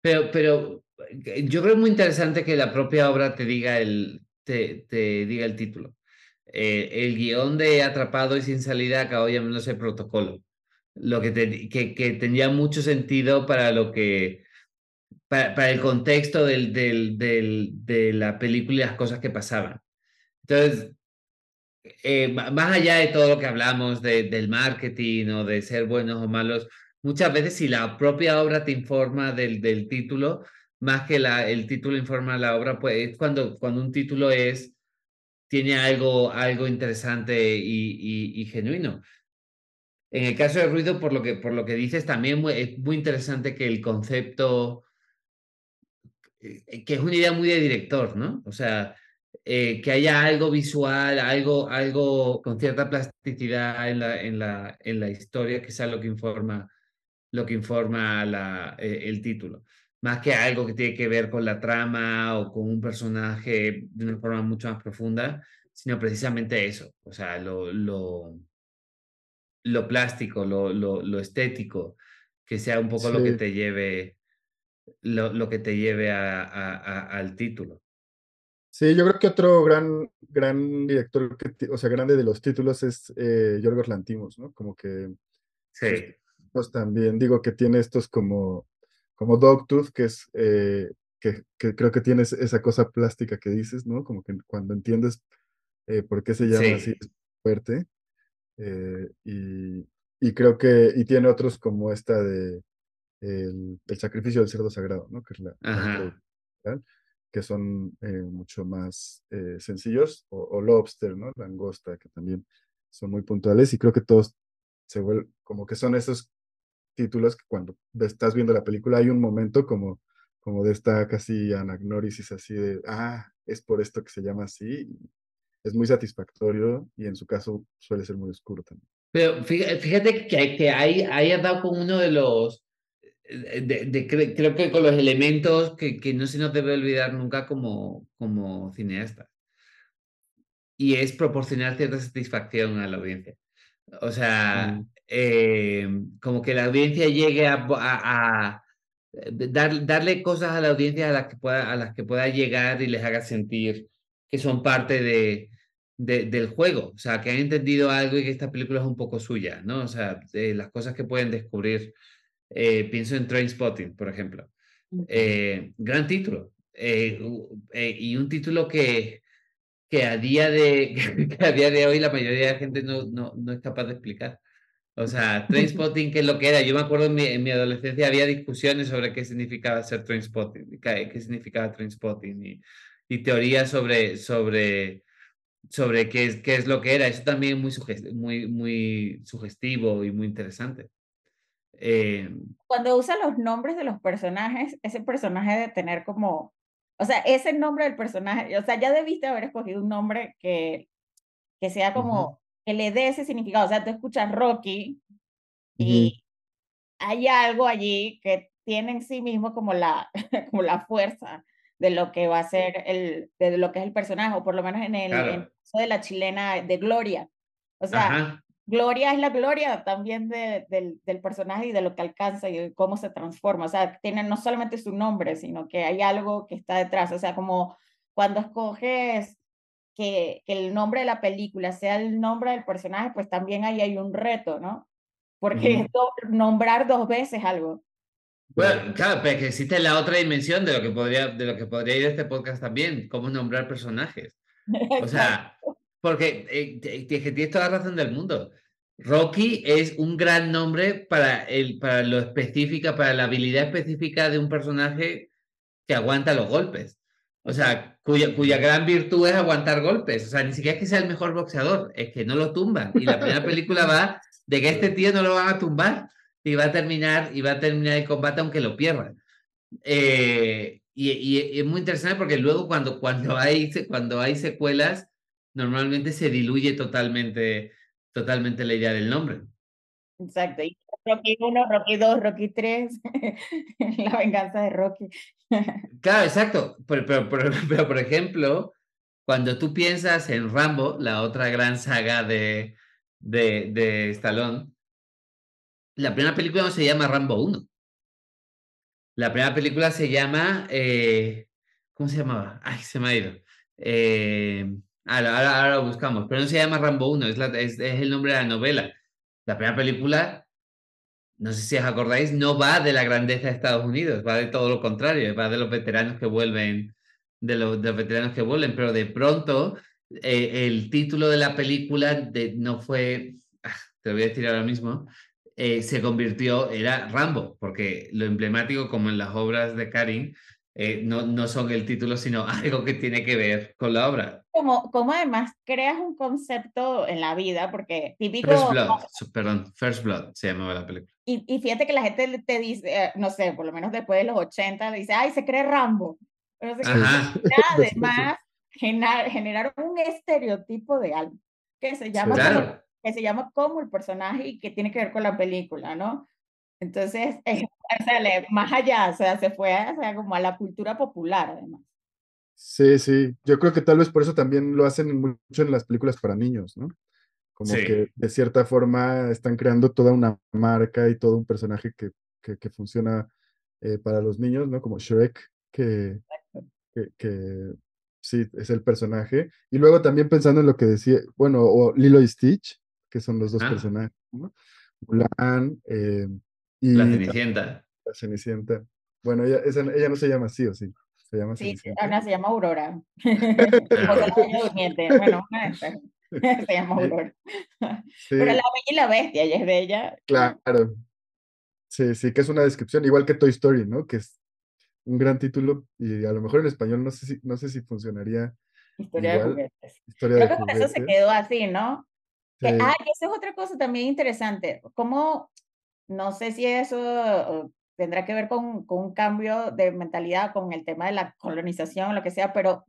Pero, pero eh, yo creo muy interesante que la propia obra te diga el, te, te diga el título. El guion de Atrapado y sin salida acabó llamándose Protocolo, lo que, te, que, que tenía mucho sentido para lo que para, el contexto del, del, de la película y las cosas que pasaban. Entonces, eh, más allá de todo lo que hablamos de, del marketing o de ser buenos o malos, muchas veces si la propia obra te informa del, del título, más que la, el título informa la obra, pues es cuando, cuando un título es, tiene algo, algo interesante y, genuino. En el caso de ruido, por lo que, por lo que dices, también es muy interesante que el concepto eh, que es una idea muy de director, ¿no? O sea, eh, que haya algo visual, algo, algo con cierta plasticidad en la, en la, en la historia, que sea lo que informa, lo que informa eh, el título. Más que algo que tiene que ver con la trama o con un personaje de una forma mucho más profunda, sino precisamente eso, o sea, lo, lo, lo plástico, lo, lo, lo estético, que sea un poco lo que te lleve lo, lo que te lleve a, a, al título. Sí, yo creo que otro gran, gran director, que, o sea, grande de los títulos es eh, Yorgos Lantimos, ¿no? Como que... Sí. Pues también digo que tiene estos como, como Dogtooth, que es, eh, que, que, creo que tienes esa cosa plástica que dices, ¿no? Como que cuando entiendes eh, por qué se llama así, es fuerte. Eh, y, y creo que, y tiene otros como esta de el, sacrificio del cerdo sagrado, ¿no? Que es la, que son eh, mucho más eh, sencillos, o, lobster, ¿no? Langosta, que también son muy puntuales, y creo que todos se vuelven, como que son esos títulos que cuando estás viendo la película hay un momento como, como de esta casi anagnórisis así de, ah, es por esto que se llama así, es muy satisfactorio y en su caso suele ser muy oscuro también. Pero fíjate que, que ahí has dado con uno de los, de, creo que con los elementos que, que, no se nos debe olvidar nunca como, como cineastas. Y es proporcionar cierta satisfacción a la audiencia. O sea, eh, como que la audiencia llegue a, a, dar, darle cosas a la audiencia a las, que pueda, a las que pueda llegar y les haga sentir que son parte de, de, del juego. O sea, que han entendido algo y que esta película es un poco suya, ¿no? O sea, las cosas que pueden descubrir eh, pienso en Trainspotting, por ejemplo. Eh, gran título. Eh, y un título que, que, a día de, <laughs> que a día de hoy la mayoría de la gente no, no, no es capaz de explicar. O sea, <laughs> Trainspotting, ¿qué es lo que era? Yo me acuerdo en mi, en mi adolescencia había discusiones sobre qué significaba ser Trainspotting, qué, qué significaba Trainspotting y, y teorías sobre, sobre, sobre qué, es, qué es lo que era. Eso también es muy, muy, muy sugestivo y muy interesante. Eh, Cuando usa los nombres de los personajes, ese personaje de tener como, o sea, ese nombre del personaje, o sea, ya debiste haber escogido un nombre que, que sea como, que le dé ese significado. O sea, tú escuchas Rocky y hay algo allí que tiene en sí mismo como la, <laughs> como la fuerza de lo que va a ser el, de lo que es el personaje, o por lo menos en el, caso de la chilena de Gloria, O sea, Ajá. Gloria es la gloria también de, del, del personaje y de lo que alcanza y de cómo se transforma. O sea, tiene no solamente su nombre, sino que hay algo que está detrás. O sea, como cuando escoges que, que el nombre de la película sea el nombre del personaje, pues también ahí hay un reto, ¿no? Porque es do- nombrar dos veces algo. Bueno, claro, pero que existe la otra dimensión de lo que podría, de lo que podría ir este podcast también, cómo nombrar personajes. <laughs> O sea, porque eh, tienes toda la razón del mundo. Rocky es un gran nombre para, el, para lo específica, para la habilidad específica de un personaje que aguanta los golpes. O sea, cuya, cuya gran virtud es aguantar golpes. O sea, ni siquiera es que sea el mejor boxeador, es que no lo tumban. Y la primera película va de que este tío no lo van a tumbar y va a terminar, y va a terminar el combate aunque lo pierda. Eh, y, y- es muy interesante porque luego cuando, cuando, hay, cuando hay secuelas, normalmente se diluye totalmente, totalmente la idea del nombre. Exacto. Y Rocky 1, Rocky 2, Rocky 3, <laughs> la venganza de Rocky. <laughs> Claro, exacto. Pero, pero, pero, <laughs> pero, por ejemplo, cuando tú piensas en Rambo, la otra gran saga de, de, de Stallone, la primera película no se llama Rambo 1. La primera película se llama. eh, ¿Cómo se llamaba? Ay, se me ha ido. Eh, ahora, ahora, ahora lo buscamos, pero no se llama Rambo 1, es, la- es, el nombre de la novela. La primera película, no sé si os acordáis, no va de la grandeza de Estados Unidos, va de todo lo contrario, va de los veteranos que vuelven, de los, veteranos que vuelven, pero de pronto eh, el título de la película no fue, ah, te lo voy a decir ahora mismo, eh, se convirtió, era Rambo, porque lo emblemático, como en las obras de Karin, eh, no, no son el título, sino <laughs> algo que tiene que ver con la obra. Como, como además creas un concepto en la vida, porque típico, First Blood, perdón, First Blood se llamaba la película. y, y fíjate que la gente te dice, eh, no sé, por lo menos después de los 80, le dice, ay, se cree Rambo. Pero se cree además <laughs> generaron un estereotipo de algo que se llama, Claro. que se llama como el personaje y que tiene que ver con la película, ¿no? Entonces, eh, <laughs> o sea, le- más allá, o sea, se fue o sea, como a la cultura popular, además. Sí, sí. Yo creo que tal vez por eso también lo hacen mucho en las películas para niños, ¿no? Como Sí. que de cierta forma están creando toda una marca y todo un personaje que, que, que funciona eh, para los niños, ¿no? Como Shrek, que, que, que sí, es el personaje. Y luego también pensando en lo que decía, bueno, o Lilo y Stitch, que son los dos Ah. personajes, ¿no? Mulan eh, y La la, Cenicienta. Cenicienta. Bueno, ella, esa- ella no se llama así, ¿o sí? Se llama Sí, se llama Aurora. <laughs> <laughs> Durmiente. Bueno, una de esas. <laughs> se llama. Aurora. Sí. Pero la Bella y la Bestia, ella es de ella. Claro. Sí, sí, que es una descripción, igual que Toy Story, ¿no? Que es un gran título y a lo mejor en español no sé si, no sé si funcionaría Historia de juguetes. historia Creo de que por eso se juguetes. quedó así, ¿no? Que, ah, y esa es otra cosa también interesante. Como, no sé si eso tendrá que ver con, con un cambio de mentalidad, con el tema de la colonización, lo que sea, pero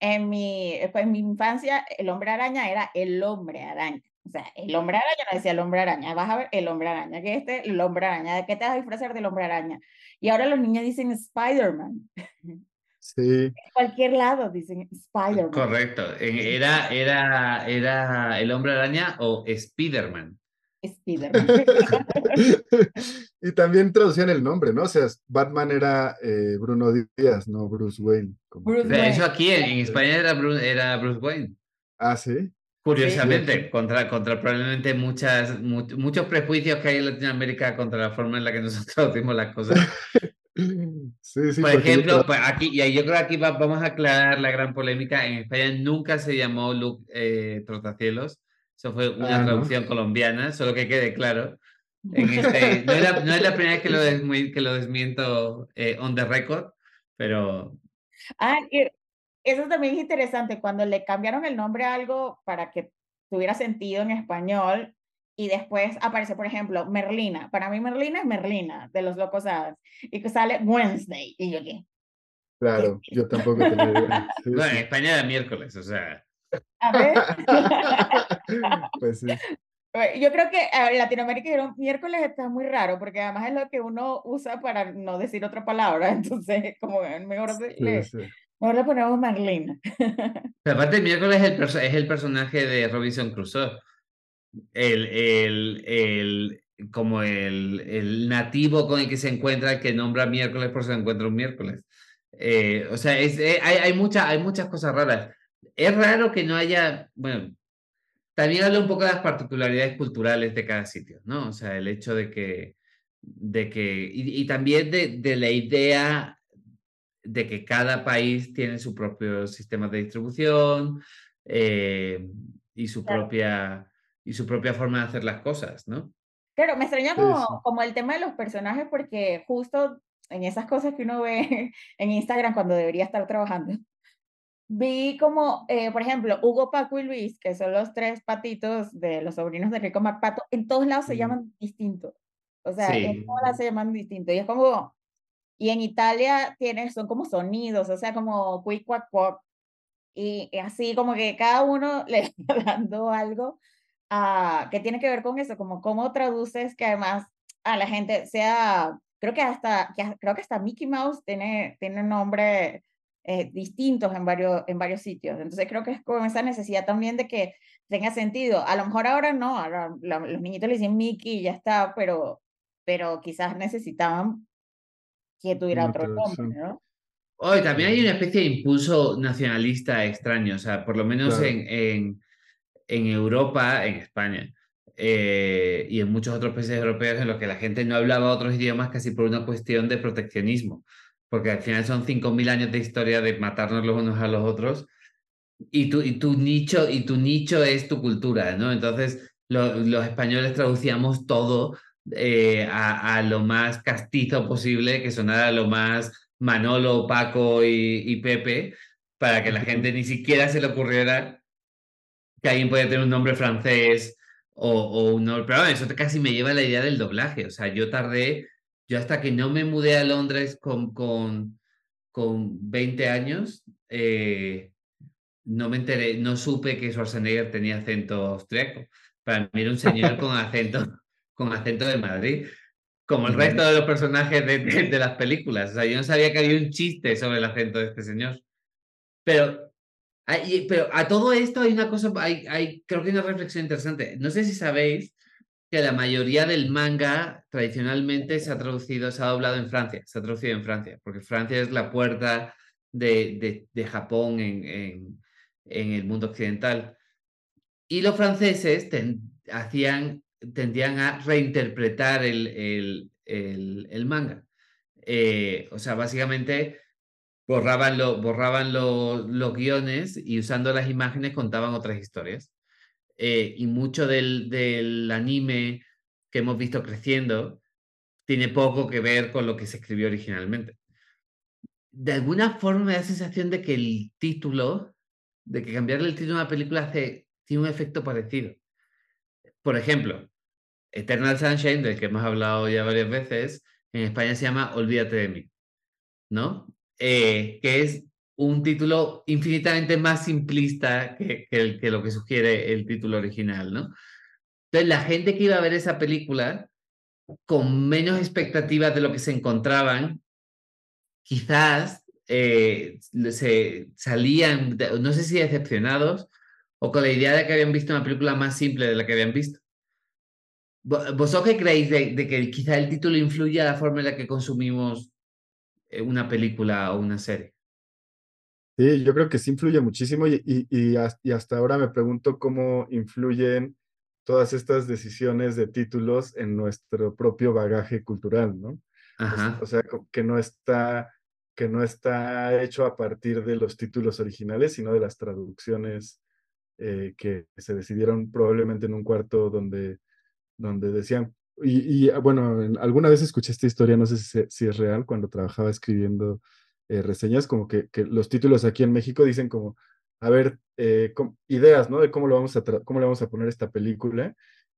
en mi, eh, pues, en mi infancia el hombre araña era el hombre araña. O sea, el hombre araña no decía el hombre araña, vas a ver el hombre araña, que este, el hombre araña, ¿de qué te vas a disfrazar del hombre araña? Y ahora los niños dicen Spider-Man. <laughs> Sí, En cualquier lado dicen Spider-Man. Correcto. Era, era, era el hombre araña o Spiderman. Spider-Man. <laughs> y también traducían el nombre, ¿no? O sea, Batman era eh, Bruno Díaz, no Bruce Wayne. como Bruce que- De Wayne. hecho, aquí en, en España era Bruce, era Bruce Wayne. Ah, sí. Curiosamente, contra, contra probablemente muchas, mu- muchos prejuicios que hay en Latinoamérica contra la forma en la que nosotros <laughs> traducimos las cosas. <laughs> Sí, sí. Por yo ejemplo, creo- pues aquí, y yo creo que aquí va- vamos a aclarar la gran polémica. En España nunca se llamó Luke eh, Trotacielos. Eso fue una Ah, ¿no? traducción colombiana, solo que quede claro. En este, no, es la, no es la primera vez que lo, desmi- que lo desmiento eh, on the record, pero Ah, y eso también es interesante, cuando le cambiaron el nombre a algo para que tuviera sentido en español y después aparece, por ejemplo, Merlina. Para mí Merlina es Merlina, de los locos hadas. Y que sale Wednesday. Y yo, ¿qué? Claro, yo tampoco tenía idea. <laughs> Sí, bueno, en sí. España era miércoles, o sea. A ver. <laughs> Pues sí. Yo creo que en Latinoamérica dijeron miércoles está muy raro, porque además es lo que uno usa para no decir otra palabra. <laughs> Entonces, como mejor, Sí, le, sí. mejor le ponemos Merlina. Pero aparte, miércoles es el, es el personaje de Robinson Crusoe. el, el, el, como el, el, nativo con el que se encuentra, el que nombra miércoles por se encuentra un miércoles. Eh, o sea, es, eh, hay, hay, mucha, hay muchas cosas raras. Es raro que no haya, bueno, también habla un poco de las particularidades culturales de cada sitio, ¿no? O sea, el hecho de que, de que y, y también de, de, la idea de que cada país tiene su propio sistema de distribución eh, y, su claro. propia, y su propia forma de hacer las cosas, ¿no? Claro, me extraña como, como el tema de los personajes porque justo en esas cosas que uno ve <laughs> en Instagram cuando debería estar trabajando, vi como, eh, por ejemplo, Hugo, Paco y Luis, que son los tres patitos de los sobrinos de Rico MacPato, en todos lados se llaman distinto. O sea, sí. en todos lados se llaman distinto. Y es como, y en Italia tiene, son como sonidos, o sea, como quick, quack, quack. Y, y así como que cada uno <laughs> le está dando algo uh, que tiene que ver con eso, como cómo traduces que además a la gente sea, creo que hasta, que, creo que hasta Mickey Mouse tiene, tiene nombre eh, distintos en varios, en varios sitios. Entonces creo que es como esa necesidad también de que tenga sentido. A lo mejor ahora no, ahora los niñitos le dicen Mickey y ya está, pero, pero quizás necesitaban que tuviera otro nombre, ¿no? Hoy también hay una especie de impulso nacionalista extraño, o sea, por lo menos claro. en, en, en, Europa, en España, eh, y en muchos otros países europeos en los que la gente no hablaba otros idiomas casi por una cuestión de proteccionismo, porque al final son 5.000 años de historia de matarnos los unos a los otros, y tu, y tu, nicho, y tu nicho es tu cultura, ¿no? Entonces, lo, los españoles traducíamos todo eh, a, lo más castizo posible, que sonara lo más Manolo, Paco y, Pepe, para que la gente ni siquiera se le ocurriera que alguien puede tener un nombre francés o, o un. Pero eso casi me lleva a la idea del doblaje. O sea, yo tardé, yo hasta que no me mudé a Londres con, con, con 20 años, eh, no me enteré, no supe que Schwarzenegger tenía acento austriaco. Para mí era un señor con acento <laughs> con acento de Madrid, como el resto de los personajes de, de, las películas. O sea, yo no sabía que había un chiste sobre el acento de este señor. Pero, hay, pero a todo esto hay una cosa, hay, hay, creo que hay una reflexión interesante. No sé si sabéis que la mayoría del manga tradicionalmente se ha traducido, se ha doblado en Francia, se ha traducido en Francia, porque Francia es la puerta de, de, de Japón en, en, en, el mundo occidental. Y los franceses ten, hacían tendían a reinterpretar el, el, el, el manga. Eh, o sea, básicamente borraban, lo, borraban lo, los guiones y usando las imágenes contaban otras historias. Eh, y mucho del, del anime que hemos visto creciendo tiene poco que ver con lo que se escribió originalmente. De alguna forma me da la sensación de que el título, de que cambiarle el título a una película hace, tiene un efecto parecido. Por ejemplo, Eternal Sunshine, del que hemos hablado ya varias veces, en España se llama Olvídate de mí, ¿no? Eh, que es un título infinitamente más simplista que, que, que, lo que sugiere el título original, ¿no? Entonces, la gente que iba a ver esa película, con menos expectativas de lo que se encontraban, quizás eh, se salían, no sé si decepcionados, o con la idea de que habían visto una película más simple de la que habían visto. ¿Vosotros creéis de, que quizá el título influye a la forma en la que consumimos eh, una película o una serie? Sí, yo creo que sí influye muchísimo y, y, y hasta ahora me pregunto cómo influyen todas estas decisiones de títulos en nuestro propio bagaje cultural, ¿no? Ajá. O sea, que no está que no está hecho a partir de los títulos originales, sino de las traducciones eh, que se decidieron probablemente en un cuarto donde donde decían, y, y, bueno, alguna vez escuché esta historia, no sé si, si es real, cuando trabajaba escribiendo eh, reseñas, como que, que, los títulos aquí en México dicen como, a ver, eh, ideas, ¿no? De cómo, lo vamos a cómo le vamos a poner esta película,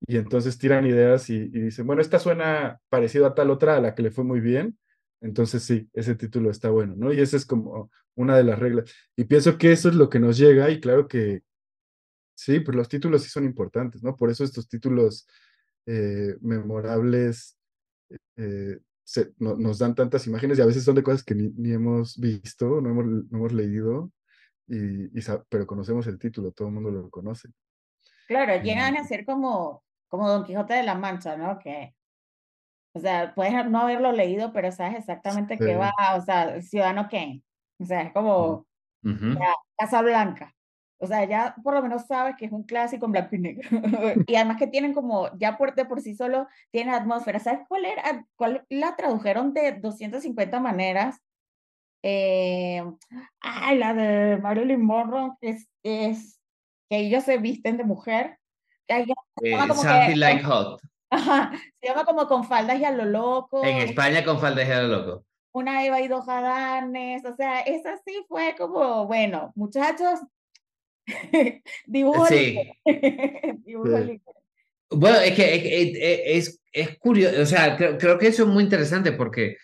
y entonces tiran ideas y, dicen, bueno, esta suena parecido a tal otra a la que le fue muy bien, entonces sí, ese título está bueno, ¿no? Y esa es como una de las reglas. Y pienso que eso es lo que nos llega, y claro que sí, pues los títulos sí son importantes, ¿no? Por eso estos títulos eh, memorables se, no, nos dan tantas imágenes y a veces son de cosas que ni, ni hemos visto, no hemos, no hemos leído, y, y, pero conocemos el título, todo el mundo lo conoce. Claro, llegan a ser como, como Don Quijote de la Mancha, ¿no? Que, o sea, puedes no haberlo leído, pero sabes exactamente qué Sí. va, o sea, el Ciudadano Kane. O sea, es como Ujú. ya, Casa Blanca. O sea, ya por lo menos sabes que es un clásico en blanco y negro. <laughs> y además que tienen como, ya por, de por sí solo tienen atmósfera. ¿Sabes cuál era? ¿Cuál la tradujeron de 250 maneras? Eh, ay, la de Marilyn Monroe, que es, es que ellos se visten de mujer. Eh, como que- something like hot. <laughs> Ajá, se llama como con faldas y a lo loco. En España con falda de loco. Una Eva y dos Adanes. O sea, esa sí fue como, bueno, muchachos, <laughs> dibujo Sí. <laughs> dibujo Sí. ligero. Bueno, es que es, es, es- curioso, o sea, creo, creo que eso es muy interesante porque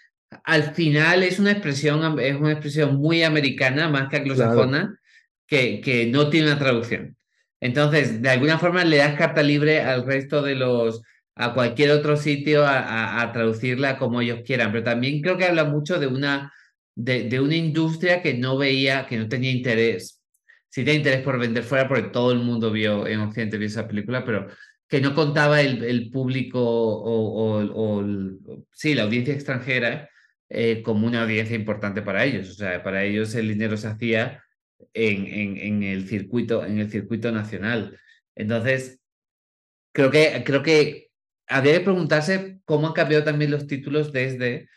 al final es una expresión, es una expresión muy americana, más que anglosajona, que, que no tiene una traducción. Entonces, de alguna forma le das carta libre al resto de los, a cualquier otro sitio a, a- a traducirla como ellos quieran, pero también creo que habla mucho de una, de, de una industria que no veía, que no tenía interés, sí tenía interés por vender fuera, porque todo el mundo vio en Occidente vio esa película, pero que no contaba el, el público o, sí, la audiencia extranjera eh, como una audiencia importante para ellos. O sea, para ellos el dinero se hacía en, en, en el circuito, en el circuito nacional. Entonces, creo que, creo que habría que preguntarse cómo han cambiado también los títulos desde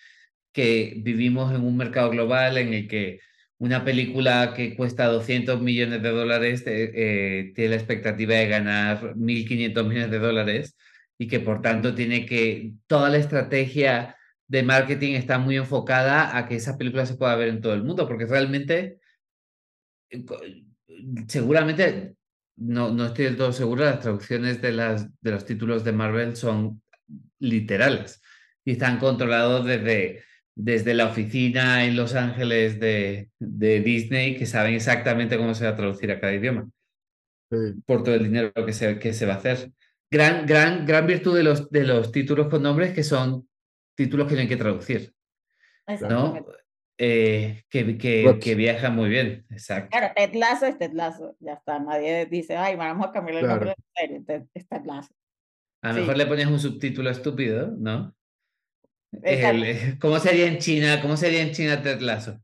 que vivimos en un mercado global en el que una película que cuesta 200 millones de dólares eh, tiene la expectativa de ganar 1.500 millones de dólares y que por tanto tiene que, toda la estrategia de marketing está muy enfocada a que esa película se pueda ver en todo el mundo, porque realmente, eh, seguramente, no, no estoy del todo seguro, las traducciones de, las, de los títulos de Marvel son literales y están controlados desde, desde la oficina en Los Ángeles de, de Disney, que saben exactamente cómo se va a traducir a cada idioma, Sí. por todo el dinero que se, que se va a hacer. Gran, gran, gran virtud de los, de los títulos con nombres que son títulos que no hay que traducir, ¿no? Eh, que, que, Props. que viajan muy bien, exacto. Claro, Ted Lasso es Ted Lasso, ya está. Nadie dice, ay, vamos a cambiar el Claro. nombre de la serie, Ted- es Ted Lasso. A lo Sí. mejor le pones un subtítulo estúpido, ¿no? El- <laughs> ¿cómo sería en China? ¿Cómo sería en China Ted Lasso?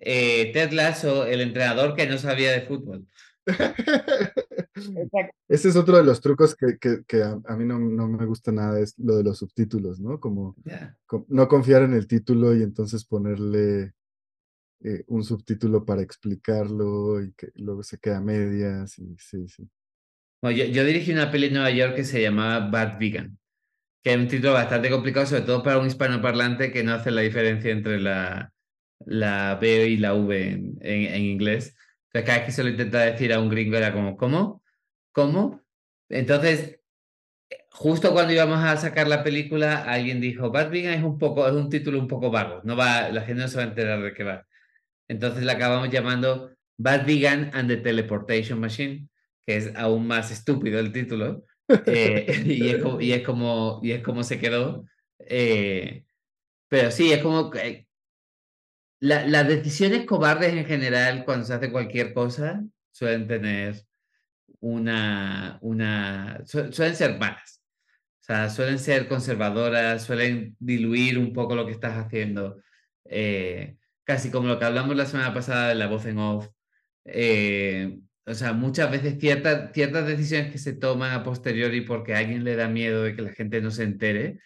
Eh, Ted Lasso, el entrenador que no sabía de fútbol. <laughs> Exacto. Ese es otro de los trucos que, que, que a, a mí no, no me gusta nada, es lo de los subtítulos, ¿no? Como no confiar en el título y entonces ponerle eh, un subtítulo para explicarlo y que luego se queda a medias y sí, sí. Bueno, yo, yo dirigí una peli en Nueva York que se llamaba Bad Vegan, que es un título bastante complicado, sobre todo para un hispanoparlante que no hace la diferencia entre la, la B y la V en, en, en inglés. Entonces, cada vez que se lo intenta decir a un gringo era como, ¿cómo? ¿Cómo? Entonces, justo cuando íbamos a sacar la película, alguien dijo, Bad Vegan es un poco, es un título un poco vago, no va, la gente no se va a enterar de qué va. Entonces la acabamos llamando Bad Vegan and the Teleportation Machine, que es aún más estúpido el título, eh, <laughs> y, es como, y, es <laughs> como, y es como se quedó. eh, pero sí, es como... que la- las decisiones cobardes en general, cuando se hace cualquier cosa, suelen tener una... una su- suelen ser malas. O sea, suelen ser conservadoras, suelen diluir un poco lo que estás haciendo. eh, casi como lo que hablamos la semana pasada de la voz en off. eh, o sea, muchas veces ciertas, ciertas decisiones que se toman a posteriori porque a alguien le da miedo de que la gente no se entere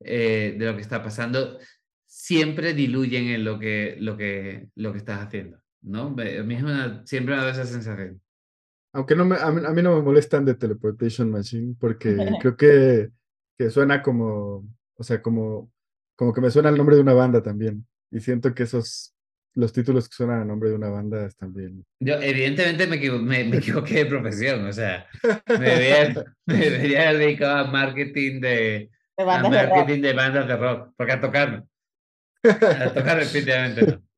eh, de lo que está pasando, siempre diluyen en lo que, lo que, lo que estás haciendo. ¿no? A mí es una- siempre me da esa sensación. Aunque no me, a, mí, a mí no me molestan de Teleportation Machine porque <laughs> creo que, que suena como, o sea, como, como que me suena el nombre de una banda también. Y siento que esos, los títulos que suenan a nombre de una banda están bien. Yo, evidentemente, me, equivo- me, me <laughs> equivoqué de profesión. O sea, me debería, <laughs> me debería haber dedicado a marketing de, De a bandas de rock. marketing de bandas de rock, porque a tocar, a tocar definitivamente no. <laughs>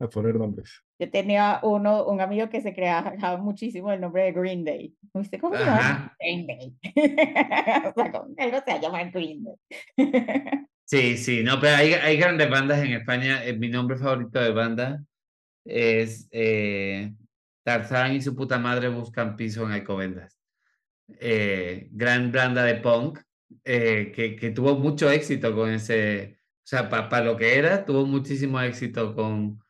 A poner nombres. Yo tenía uno, un amigo que se creaba muchísimo el nombre de Green Day. ¿Usted cómo se llama? Green Day. o sea, ¿cómo que algo se llama Green Day? Sí, sí, no, pero hay, hay grandes bandas en España. Eh, mi nombre favorito de banda es eh, Tarzán y su puta madre buscan piso en Alcobendas. eh, gran banda de punk eh, que, que, tuvo mucho éxito con ese, o sea, para lo que era, tuvo muchísimo éxito con,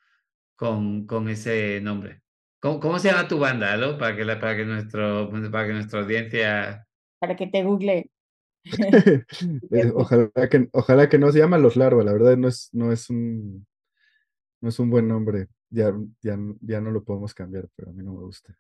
con, con ese nombre. ¿Cómo, ¿Cómo, se llama tu banda, ¿no? Para que, la, para, que nuestro, para que nuestra audiencia... Para que te google. <laughs> <laughs> Eh, ojalá, que, ojalá que no se llama Los Larva, la verdad no es, no es un no es un buen nombre. Ya, ya, ya no lo podemos cambiar, pero a mí no me gusta.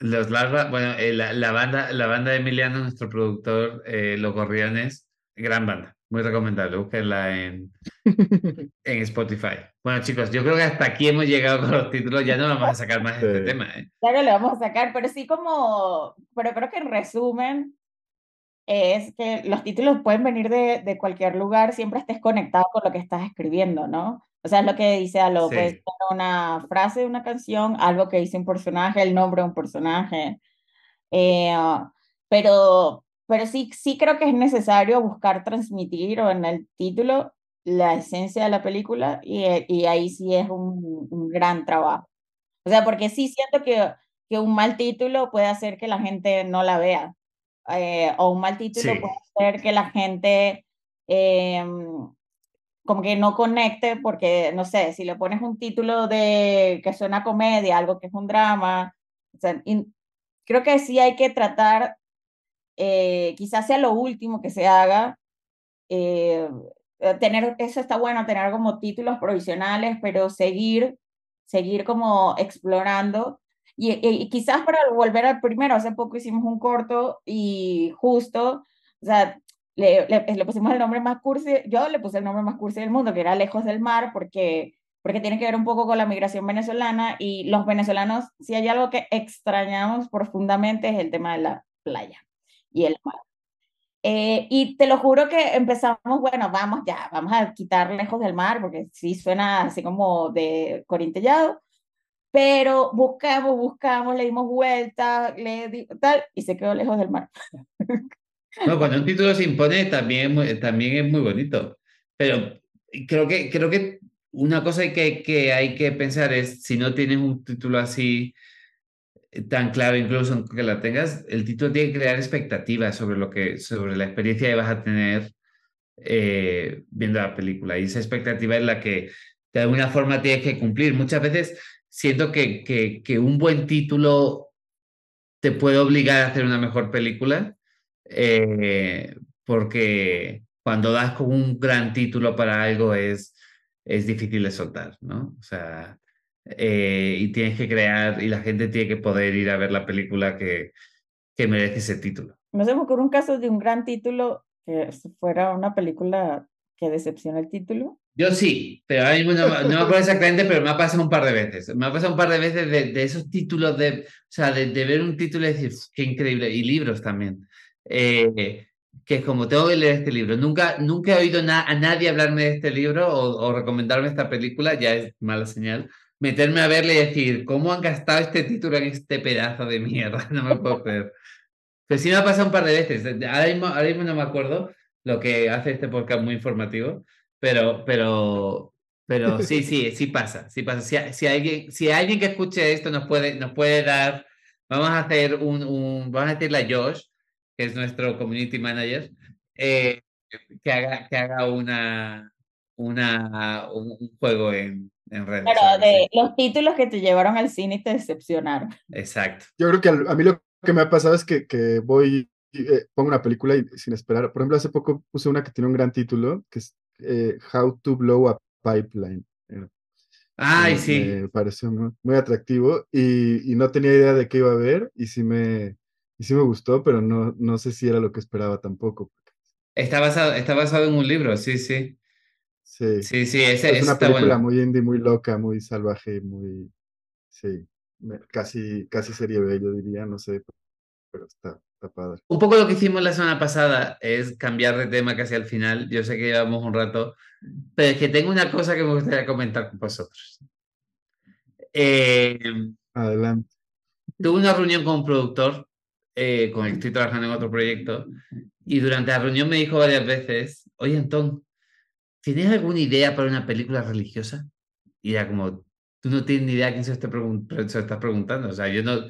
Los Larva, bueno, eh, la, la, banda, la banda de Emiliano, nuestro productor, eh, Los Gorriones, gran banda, muy recomendable, búsquenla en, <laughs> en Spotify. Bueno, chicos, yo creo que hasta aquí hemos llegado con los títulos, ya no vamos a sacar más de este tema. ¿eh? Claro, lo vamos a sacar, pero sí como, pero creo que en resumen, es que los títulos pueden venir de, de, cualquier lugar, siempre estés conectado con lo que estás escribiendo, ¿no? O sea, es lo que dice algo, sí. puede ser una frase de una canción, algo que dice un personaje, el nombre de un personaje. Eh, pero, pero sí, sí creo que es necesario buscar transmitir o en el título la esencia de la película y, y ahí sí es un, un, gran trabajo. O sea, porque sí siento que, que un mal título puede hacer que la gente no la vea. Eh, o un mal título sí. puede hacer que la gente eh, como que no conecte porque, no sé, si le pones un título de que suena comedia, algo que es un drama, o sea, creo que sí hay que tratar, eh, quizás sea lo último que se haga, eh, tener, eso está bueno, tener como títulos provisionales, pero seguir, seguir como explorando. Y, y, quizás para volver al primero, hace poco hicimos un corto y justo, o sea, le, le, le, pusimos el nombre más cursi, yo le puse el nombre más cursi del mundo, que era Lejos del Mar, porque, porque tiene que ver un poco con la migración venezolana y los venezolanos, si hay algo que extrañamos profundamente es el tema de la playa y el mar. Eh, y te lo juro que empezamos, bueno, vamos ya, vamos a quitar Lejos del Mar, porque sí suena así como de corintellado, pero buscamos, buscamos, le dimos vuelta, le di, tal, y se quedó Lejos del Mar. No, cuando un título se impone también, también es muy bonito. Pero creo que, creo que una cosa que, que hay que pensar es, si no tienes un título así tan claro, incluso que la tengas, el título tiene que crear expectativas sobre, lo que, sobre la experiencia que vas a tener eh, viendo la película. Y esa expectativa es la que de alguna forma tienes que cumplir. Muchas veces siento que, que, un buen título te puede obligar a hacer una mejor película eh, porque cuando das con un gran título para algo es, es difícil de soltar, ¿no? O sea, eh, y tienes que crear, y la gente tiene que poder ir a ver la película que, que merece ese título. Me se me un caso de un gran título que fuera una película que decepciona el título. Yo sí, pero ahora mismo no, no, me acuerdo exactamente, pero me ha pasado un par de veces. Me ha pasado un par de veces de, de esos títulos, de, o sea, de, de, ver un título y decir, qué increíble, y libros también eh, que es como tengo que leer este libro. Nunca, nunca he oído na a nadie hablarme de este libro o, o, recomendarme esta película, ya es mala señal. Meterme a verle y decir, ¿cómo han gastado este título en este pedazo de mierda? <laughs> No me puedo creer. Pero sí me ha pasado un par de veces. Ahora mismo, ahora mismo no me acuerdo lo que hace este podcast muy informativo, pero, pero, pero sí, sí, sí pasa. Sí pasa. Si, si, alguien, si alguien que escuche esto nos puede, nos puede dar, vamos a hacer un, un vamos a decirle a Josh, que es nuestro community manager, eh, que, haga, que haga una, una, un, un juego en, en redes. Pero de sí. los títulos que te llevaron al cine y te decepcionaron. Exacto. Yo creo que a, a mí lo que me ha pasado es que, que voy, eh, pongo una película y sin esperar. Por ejemplo, hace poco puse una que tiene un gran título, que es eh, How to Blow a Pipeline. Ay, sí. Me pareció muy, muy atractivo y, y, no tenía idea de qué iba a ver y sí me, y sí me gustó, pero no, no sé si era lo que esperaba tampoco. Está basado, está basado en un libro, sí, sí. Sí, sí, sí ese, es una película bueno. muy indie, muy loca, muy salvaje, muy, sí, casi, casi serie B, yo diría, no sé, pero está, está padre. Un poco lo que hicimos la semana pasada es cambiar de tema casi al final, yo sé que llevamos un rato, pero es que tengo una cosa que me gustaría comentar con vosotros. Eh, Adelante. Tuve una reunión con un productor eh, con el que estoy trabajando en otro proyecto, y durante la reunión me dijo varias veces, oye, Antón, ¿tienes alguna idea para una película religiosa? Y era como, tú no tienes ni idea a quién se, te pregun se estás preguntando, o sea, yo no,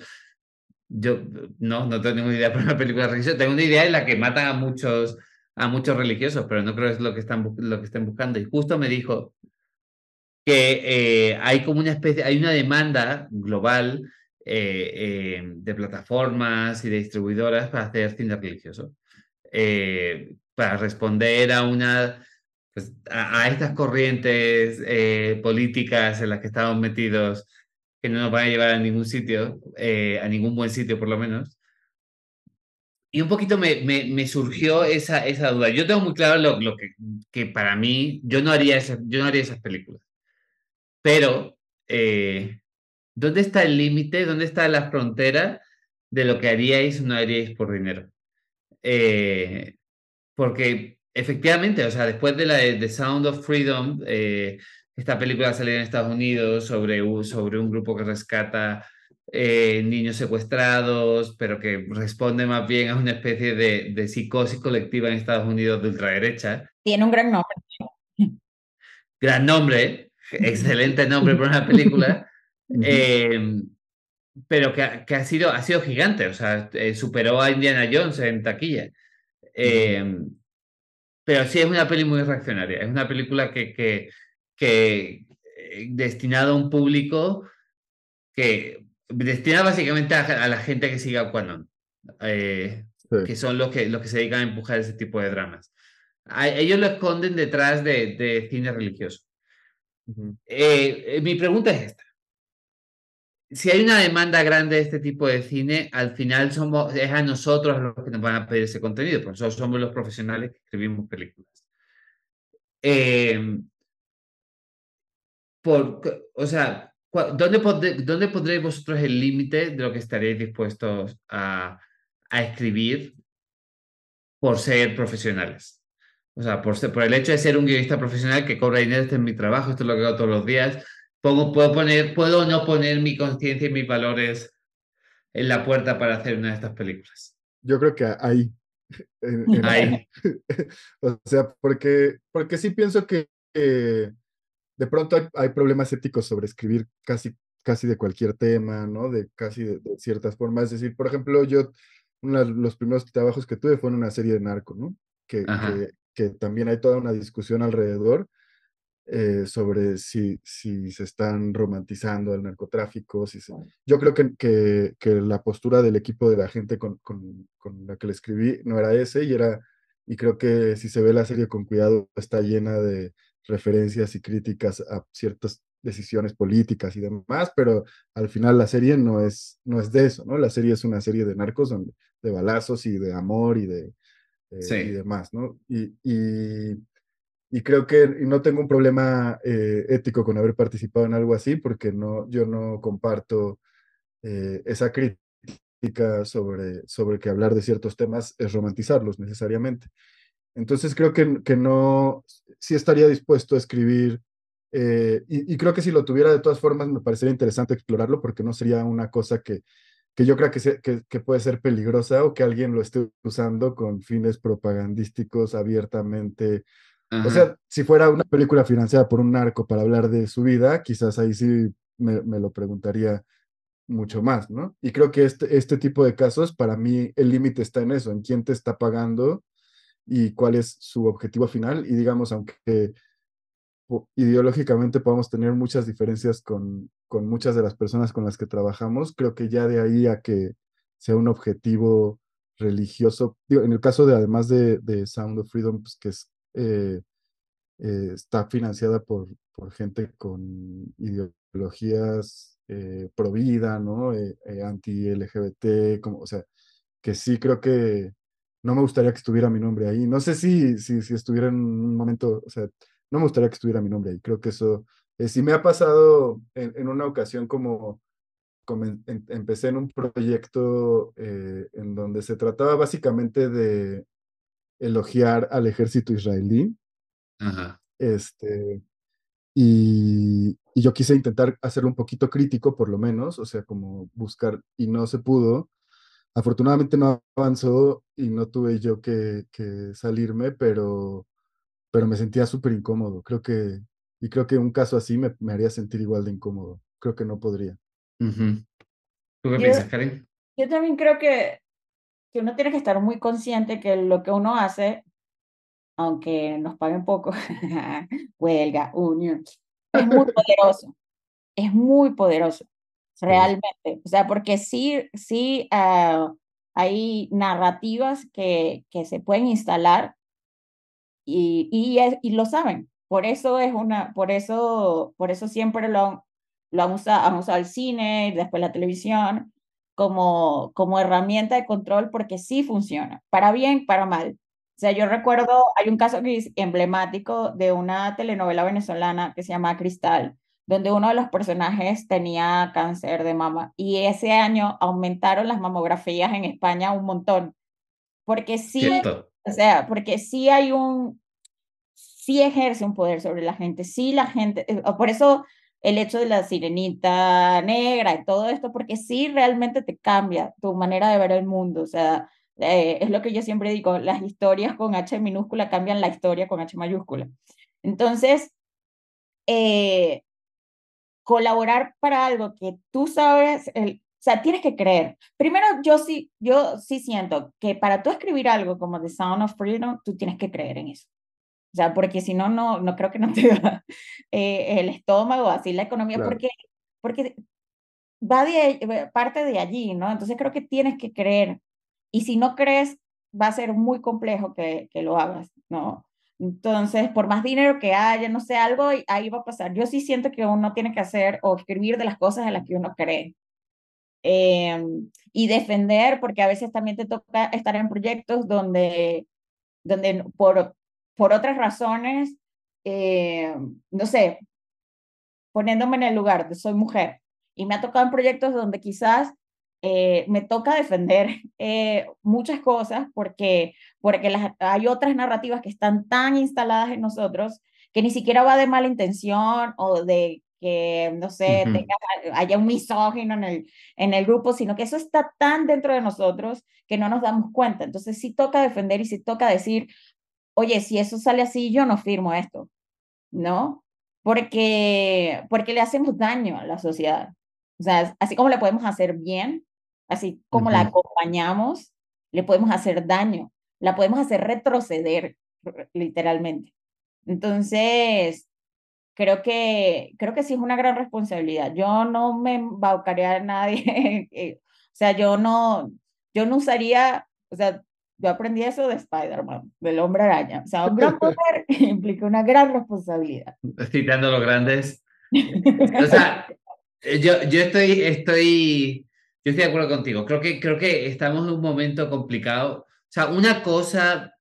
yo no, no tengo ninguna idea para una película religiosa. Tengo una idea en la que matan a muchos, a muchos religiosos, pero no creo que es lo que están, lo que estén buscando. Y justo me dijo que eh, hay como una especie, hay una demanda global eh, eh, de plataformas y de distribuidoras para hacer cine religioso, para responder a una pues, a, estas corrientes políticas en las que estamos metidos que no nos van a llevar a ningún sitio, a ningún buen sitio por lo menos. Y un poquito me, me, surgió esa, esa duda. Yo tengo muy claro lo, lo que, que, para mí, yo no haría, yo no haría esas películas. Pero, eh, ¿dónde está el límite? ¿Dónde está la frontera de lo que haríais o no haríais por dinero? Eh, porque efectivamente, o sea, después de la de Sound of Freedom, eh, esta película salió en Estados Unidos sobre, sobre un grupo que rescata niños secuestrados, pero que responde más bien a una especie de, de, psicosis colectiva en Estados Unidos de ultraderecha. Tiene un gran nombre. Gran nombre, excelente nombre para una película, <laughs> eh, pero que, ha, sido, ha sido gigante, o sea, eh, superó a Indiana Jones en taquilla. Eh, pero sí es una peli muy reaccionaria, es una película que, que, que destinada a un público que destina básicamente a, la gente que sigue a Quanon, que son los que, los que se dedican a empujar ese tipo de dramas. ellos lo esconden detrás de, de cine religioso. Eh, eh, mi pregunta es esta. Si hay una demanda grande de este tipo de cine, al final somos, es a nosotros los que nos van a pedir ese contenido, porque nosotros somos los profesionales que escribimos películas. Eh, por, o sea, ¿dónde, ¿dónde pondréis vosotros el límite de lo que estaréis dispuestos a, a escribir por ser profesionales? O sea, por, por el hecho de ser un guionista profesional que cobra dinero, este es mi trabajo, esto es lo que hago todos los días, pongo, puedo, poner, puedo no poner mi conciencia y mis valores en la puerta para hacer una de estas películas. Yo creo que ahí. ahí. <laughs> o sea, porque, porque sí pienso que de pronto hay, problemas éticos sobre escribir casi, casi de cualquier tema, ¿no? De casi de, ciertas formas. Es decir, por ejemplo, yo, uno de los primeros trabajos que tuve fue en una serie de narco, ¿no? que, que también hay toda una discusión alrededor eh, sobre si, si se están romantizando el narcotráfico. Si Yo creo que, que, que, la postura del equipo de la gente con, con, con, la que le escribí no era ese y era, y creo que si se ve la serie con cuidado está llena de referencias y críticas a ciertas decisiones políticas y demás, pero al final la serie no es, no es de eso, ¿no? La serie es una serie de narcos donde, de balazos y de amor y de, eh, y demás, ¿no? Y, y, creo que no tengo un problema eh, ético con haber participado en algo así, porque no, yo no comparto eh, esa crítica sobre, sobre que hablar de ciertos temas es romantizarlos necesariamente. Entonces creo que, que no, sí estaría dispuesto a escribir, y, y, creo que si lo tuviera de todas formas me parecería interesante explorarlo, porque no sería una cosa que que yo creo que, que, puede ser peligrosa o que alguien lo esté usando con fines propagandísticos abiertamente. O sea, si fuera una película financiada por un narco para hablar de su vida, quizás ahí sí me, me lo preguntaría mucho más, ¿no? Y creo que este, este tipo de casos, para mí, el límite está en eso, en quién te está pagando y cuál es su objetivo final. Y digamos, aunque ideológicamente podemos tener muchas diferencias con, con muchas de las personas con las que trabajamos, creo que ya de ahí a que sea un objetivo religioso, en el caso de además de, de Sound of Freedom, pues que es, eh, eh, está financiada por, por gente con ideologías eh, pro vida, ¿no? Anti-LGBT, como, o sea, que sí creo que no me gustaría que estuviera mi nombre ahí. No sé si, si, si estuviera en un momento, o sea, no me gustaría que estuviera mi nombre ahí. Creo que eso, eh, sí me ha pasado en, una ocasión como, empecé en un proyecto eh, en donde se trataba básicamente de elogiar al ejército israelí. Este, y, y, yo quise intentar hacerlo un poquito crítico, por lo menos, o sea, como buscar, y no se pudo. Afortunadamente no avanzó y no tuve yo que, que salirme, pero pero me sentía súper incómodo. Creo que, y creo que un caso así me, me, haría sentir igual de incómodo. Creo que no podría. ¿Tú qué piensas, Karen? Yo también creo que, que uno tiene que estar muy consciente que lo que uno hace, aunque nos paguen poco, <laughs> huelga, unión, es muy <laughs> poderoso. Es muy poderoso, realmente. O sea, porque sí, sí ah, hay narrativas que, que se pueden instalar y, y, y, lo saben. Por eso es una, por eso, por eso siempre lo, lo han usado, han usado el cine y después la televisión como, como herramienta de control porque sí funciona, para bien, para mal. O sea, yo recuerdo, hay un caso que emblemático de una telenovela venezolana que se llama Cristal, donde uno de los personajes tenía cáncer de mama y ese año aumentaron las mamografías en España un montón. Porque sí, o sea, porque sí hay un, sí ejerce un poder sobre la gente, sí la gente, eh, por eso el hecho de la sirenita negra y todo esto, porque sí realmente te cambia tu manera de ver el mundo, o sea, eh, es lo que yo siempre digo, las historias con H minúscula cambian la historia con H mayúscula. Entonces, eh, colaborar para algo que tú sabes, el, o sea, tienes que creer. Primero, yo sí, yo sí siento que para tú escribir algo como The Sound of Freedom, tú tienes que creer en eso. O sea, porque si no, no, no creo que no <laughs> te da eh, el estómago, así la economía, porque, porque va de, parte de allí, ¿no? Entonces creo que tienes que creer. Y si no crees, va a ser muy complejo que, que lo hagas, ¿no? Entonces, por más dinero que haya, no sé, algo ahí va a pasar. Yo sí siento que uno tiene que hacer o escribir de las cosas en las que uno cree. Em, y defender, porque a veces también te toca estar en proyectos donde, donde por, por otras razones, eh, no sé, poniéndome en el lugar soy mujer y me ha tocado en proyectos donde quizás eh, me toca defender eh, muchas cosas porque, porque las, hay otras narrativas que están tan instaladas en nosotros que ni siquiera va de mala intención o de que, no sé, haya un misógino en el, en el grupo, sino que eso está tan dentro de nosotros que no nos damos cuenta. Entonces sí toca defender y sí toca decir, oye, si eso sale así, yo no firmo esto, ¿no? Porque, porque le hacemos daño a la sociedad. O sea, así como le podemos hacer bien, así como la acompañamos, le podemos hacer daño, la podemos hacer retroceder, literalmente. Entonces, creo que, creo que sí es una gran responsabilidad. Yo no me embaucaría a nadie, <laughs> o sea, yo no, yo no usaría, o sea, yo aprendí eso de Spider-Man, del hombre araña. O sea, un gran <laughs> poder <laughs> implica una gran responsabilidad. Citando los grandes. O sea, yo, yo estoy, estoy, yo estoy de acuerdo contigo. Creo que, creo que estamos en un momento complicado. O sea, una cosa,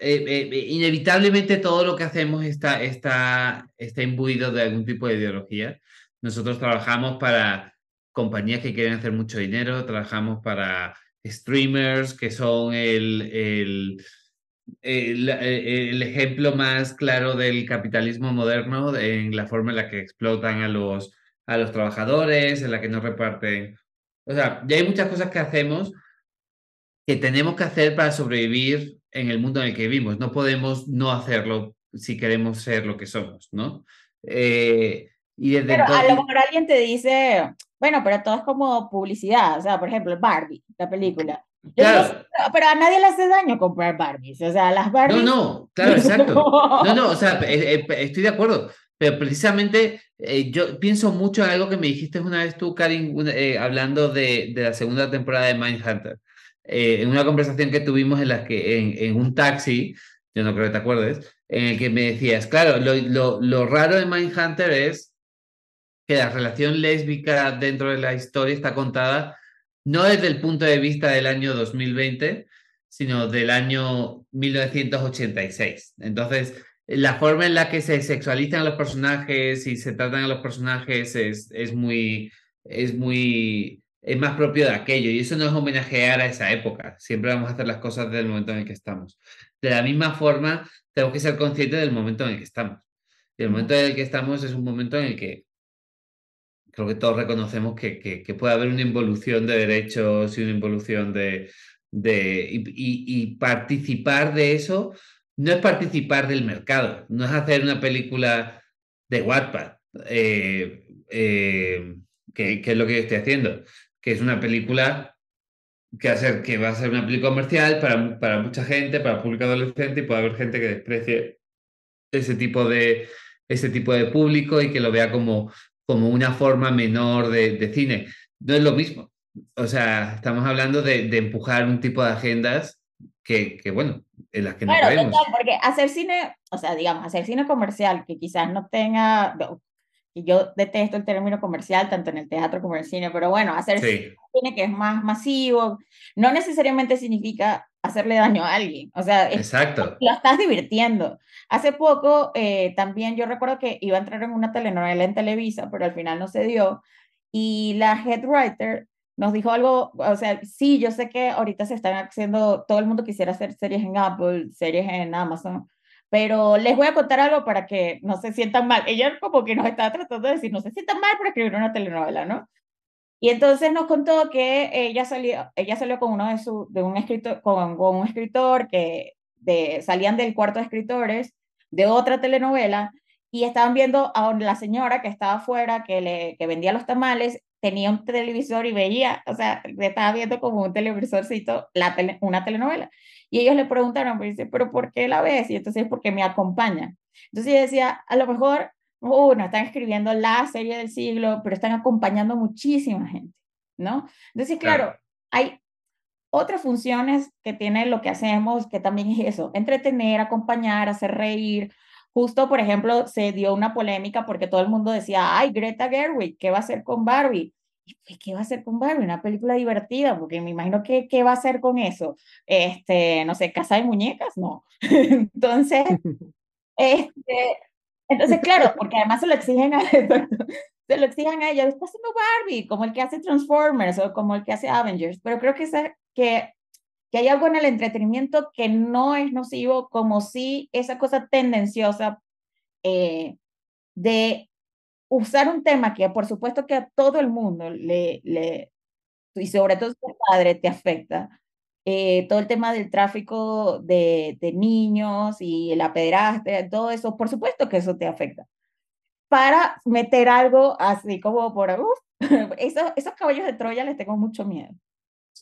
eh, eh, eh, inevitablemente todo lo que hacemos está, está, está imbuido de algún tipo de ideología. Nosotros trabajamos para compañías que quieren hacer mucho dinero, trabajamos para streamers que son el, el, el, ejemplo más claro del capitalismo moderno en la forma en la que explotan a los, a los trabajadores, en la que no reparten. O sea, ya hay muchas cosas que hacemos que tenemos que hacer para sobrevivir en el mundo en el que vivimos. No podemos no hacerlo si queremos ser lo que somos, ¿no? Eh, y desde pero a lo mejor alguien te dice, bueno, pero todo es como publicidad, o sea, por ejemplo, Barbie, la película. Claro. pero a nadie le hace daño comprar Barbies, o sea, las Barbies... No, no, claro, exacto. <laughs> No, no, o sea, eh, eh, estoy de acuerdo, pero precisamente eh, yo pienso mucho en algo que me dijiste una vez tú, Karin, hablando de, de, la segunda temporada de Mindhunter, en una conversación que tuvimos en la que en, en, un taxi, yo no creo que te acuerdes, en el que me decías, claro, lo, lo, lo raro de Mindhunter es que la relación lésbica dentro de la historia está contada no desde el punto de vista del año 2020, sino del año 1986. Entonces, la forma en la que se sexualizan a los personajes y se tratan a los personajes es, es muy, es muy, es más propio de aquello. Y eso no es homenajear a esa época. Siempre vamos a hacer las cosas del momento en el que estamos. De la misma forma, tenemos que ser conscientes del momento en el que estamos. Y el momento en el que estamos es un momento en el que creo que todos reconocemos que, que, puede haber una involución de derechos y una involución de... de y, participar de eso no es participar del mercado, no es hacer una película de Wattpad, eh, eh, que, es lo que yo estoy haciendo. que es una película que, va a ser una película comercial para, mucha gente, para público adolescente, y puede haber gente que desprecie ese tipo de, público y que lo vea como, una forma menor de, de cine. No es lo mismo. O sea, estamos hablando de, de empujar un tipo de agendas que, que, bueno, en las que no claro, porque hacer cine, o sea, digamos, hacer cine comercial que quizás no tenga, y yo detesto el término comercial, tanto en el teatro como en el cine, pero bueno, hacer cine que es más masivo, no necesariamente significa hacerle daño a alguien, o sea, Exacto. lo estás divirtiendo. Hace poco eh, también yo recuerdo que iba a entrar en una telenovela en Televisa, pero al final no se dio, y la head writer nos dijo algo, o sea, sí, yo sé que ahorita se están haciendo, todo el mundo quisiera hacer series en Apple, series en Amazon, pero les voy a contar algo para que no se sientan mal. Ella como que nos estaba tratando de decir, no se sientan mal por escribir una telenovela, ¿no? Y entonces nos contó que ella salió, ella salió con uno de su, de un escritor, con, un escritor que de, salían del cuarto de escritores de otra telenovela y estaban viendo a la señora que estaba afuera, que, le, que vendía los tamales, tenía un televisor y veía, o sea, estaba viendo como un televisorcito la una telenovela. Y ellos le preguntaron, pues, dice, pero ¿por qué la ves? Y entonces, porque me acompaña. Entonces yo decía, a lo mejor, uh, no están escribiendo la serie del siglo, pero están acompañando muchísima gente, ¿no? Entonces, claro, hay otras funciones que tiene lo que hacemos, que también es eso, entretener, acompañar, hacer reír. Justo, por ejemplo, se dio una polémica porque todo el mundo decía, ay, Greta Gerwig, ¿qué va a hacer con Barbie? ¿qué va a hacer con Barbie? Una película divertida, porque me imagino que qué va a hacer con eso. Este, no sé, casa de muñecas, no. <laughs> entonces, este, entonces, claro, porque además se lo exigen a, <laughs> se lo exigen a ella, está haciendo Barbie, como el que hace Transformers o como el que hace Avengers, pero creo que, esa, que, que hay algo en el entretenimiento que no es nocivo, como si esa cosa tendenciosa eh, de usar un tema que por supuesto que a todo el mundo le, le y sobre todo si padre te afecta, eh, todo el tema del tráfico de, de niños y la pederastia, todo eso, por supuesto que eso te afecta. Para meter algo así como por, <laughs> esos, esos caballos de Troya les tengo mucho miedo.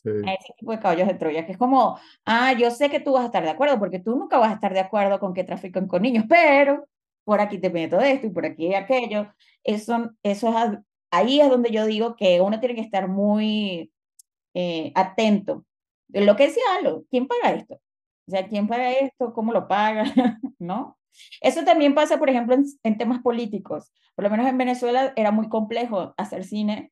Sí. A ese tipo de caballos de Troya, que es como, ah, yo sé que tú vas a estar de acuerdo, porque tú nunca vas a estar de acuerdo con que trafican con niños, pero por aquí te meto esto y por aquí aquello. Eso, eso es, ahí es donde yo digo que uno tiene que estar muy eh, atento. De lo que decía Alo, ¿quién paga esto? O sea, ¿quién paga esto? ¿Cómo lo paga? <laughs> ¿No? Eso también pasa, por ejemplo, en, en, temas políticos. Por lo menos en Venezuela era muy complejo hacer cine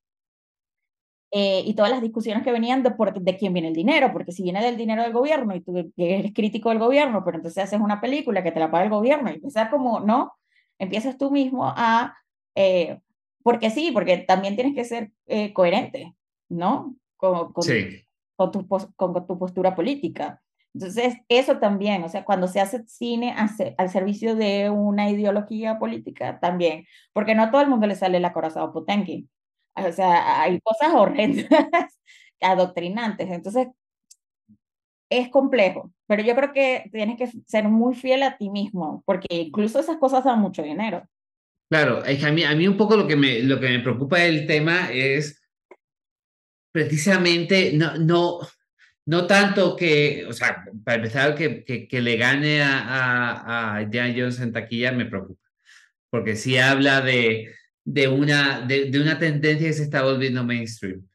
eh, y todas las discusiones que venían de, por, de quién viene el dinero, porque si viene del dinero del gobierno y tú eres crítico del gobierno, pero entonces haces una película que te la paga el gobierno y empiezas como, ¿no? Empiezas tú mismo a, eh, porque sí, porque también tienes que ser eh, coherente, ¿no? Con, con, sí. con, tu, con, tu postura política. Entonces, eso también, o sea, cuando se hace cine hace, al servicio de una ideología política, también, porque no a todo el mundo le sale la corazón Potenki. O sea, hay cosas horrendas, <laughs> adoctrinantes. Entonces, es complejo, pero yo creo que tienes que ser muy fiel a ti mismo, porque incluso esas cosas dan mucho dinero. Claro, es a mí, a mí un poco lo que, me, lo que me preocupa del tema es precisamente no, no, no tanto que, o sea, para empezar, que, que, que le gane a, a, a Indiana Jones en taquilla me preocupa, porque si habla de, de una, de, de, una tendencia que se está volviendo mainstream.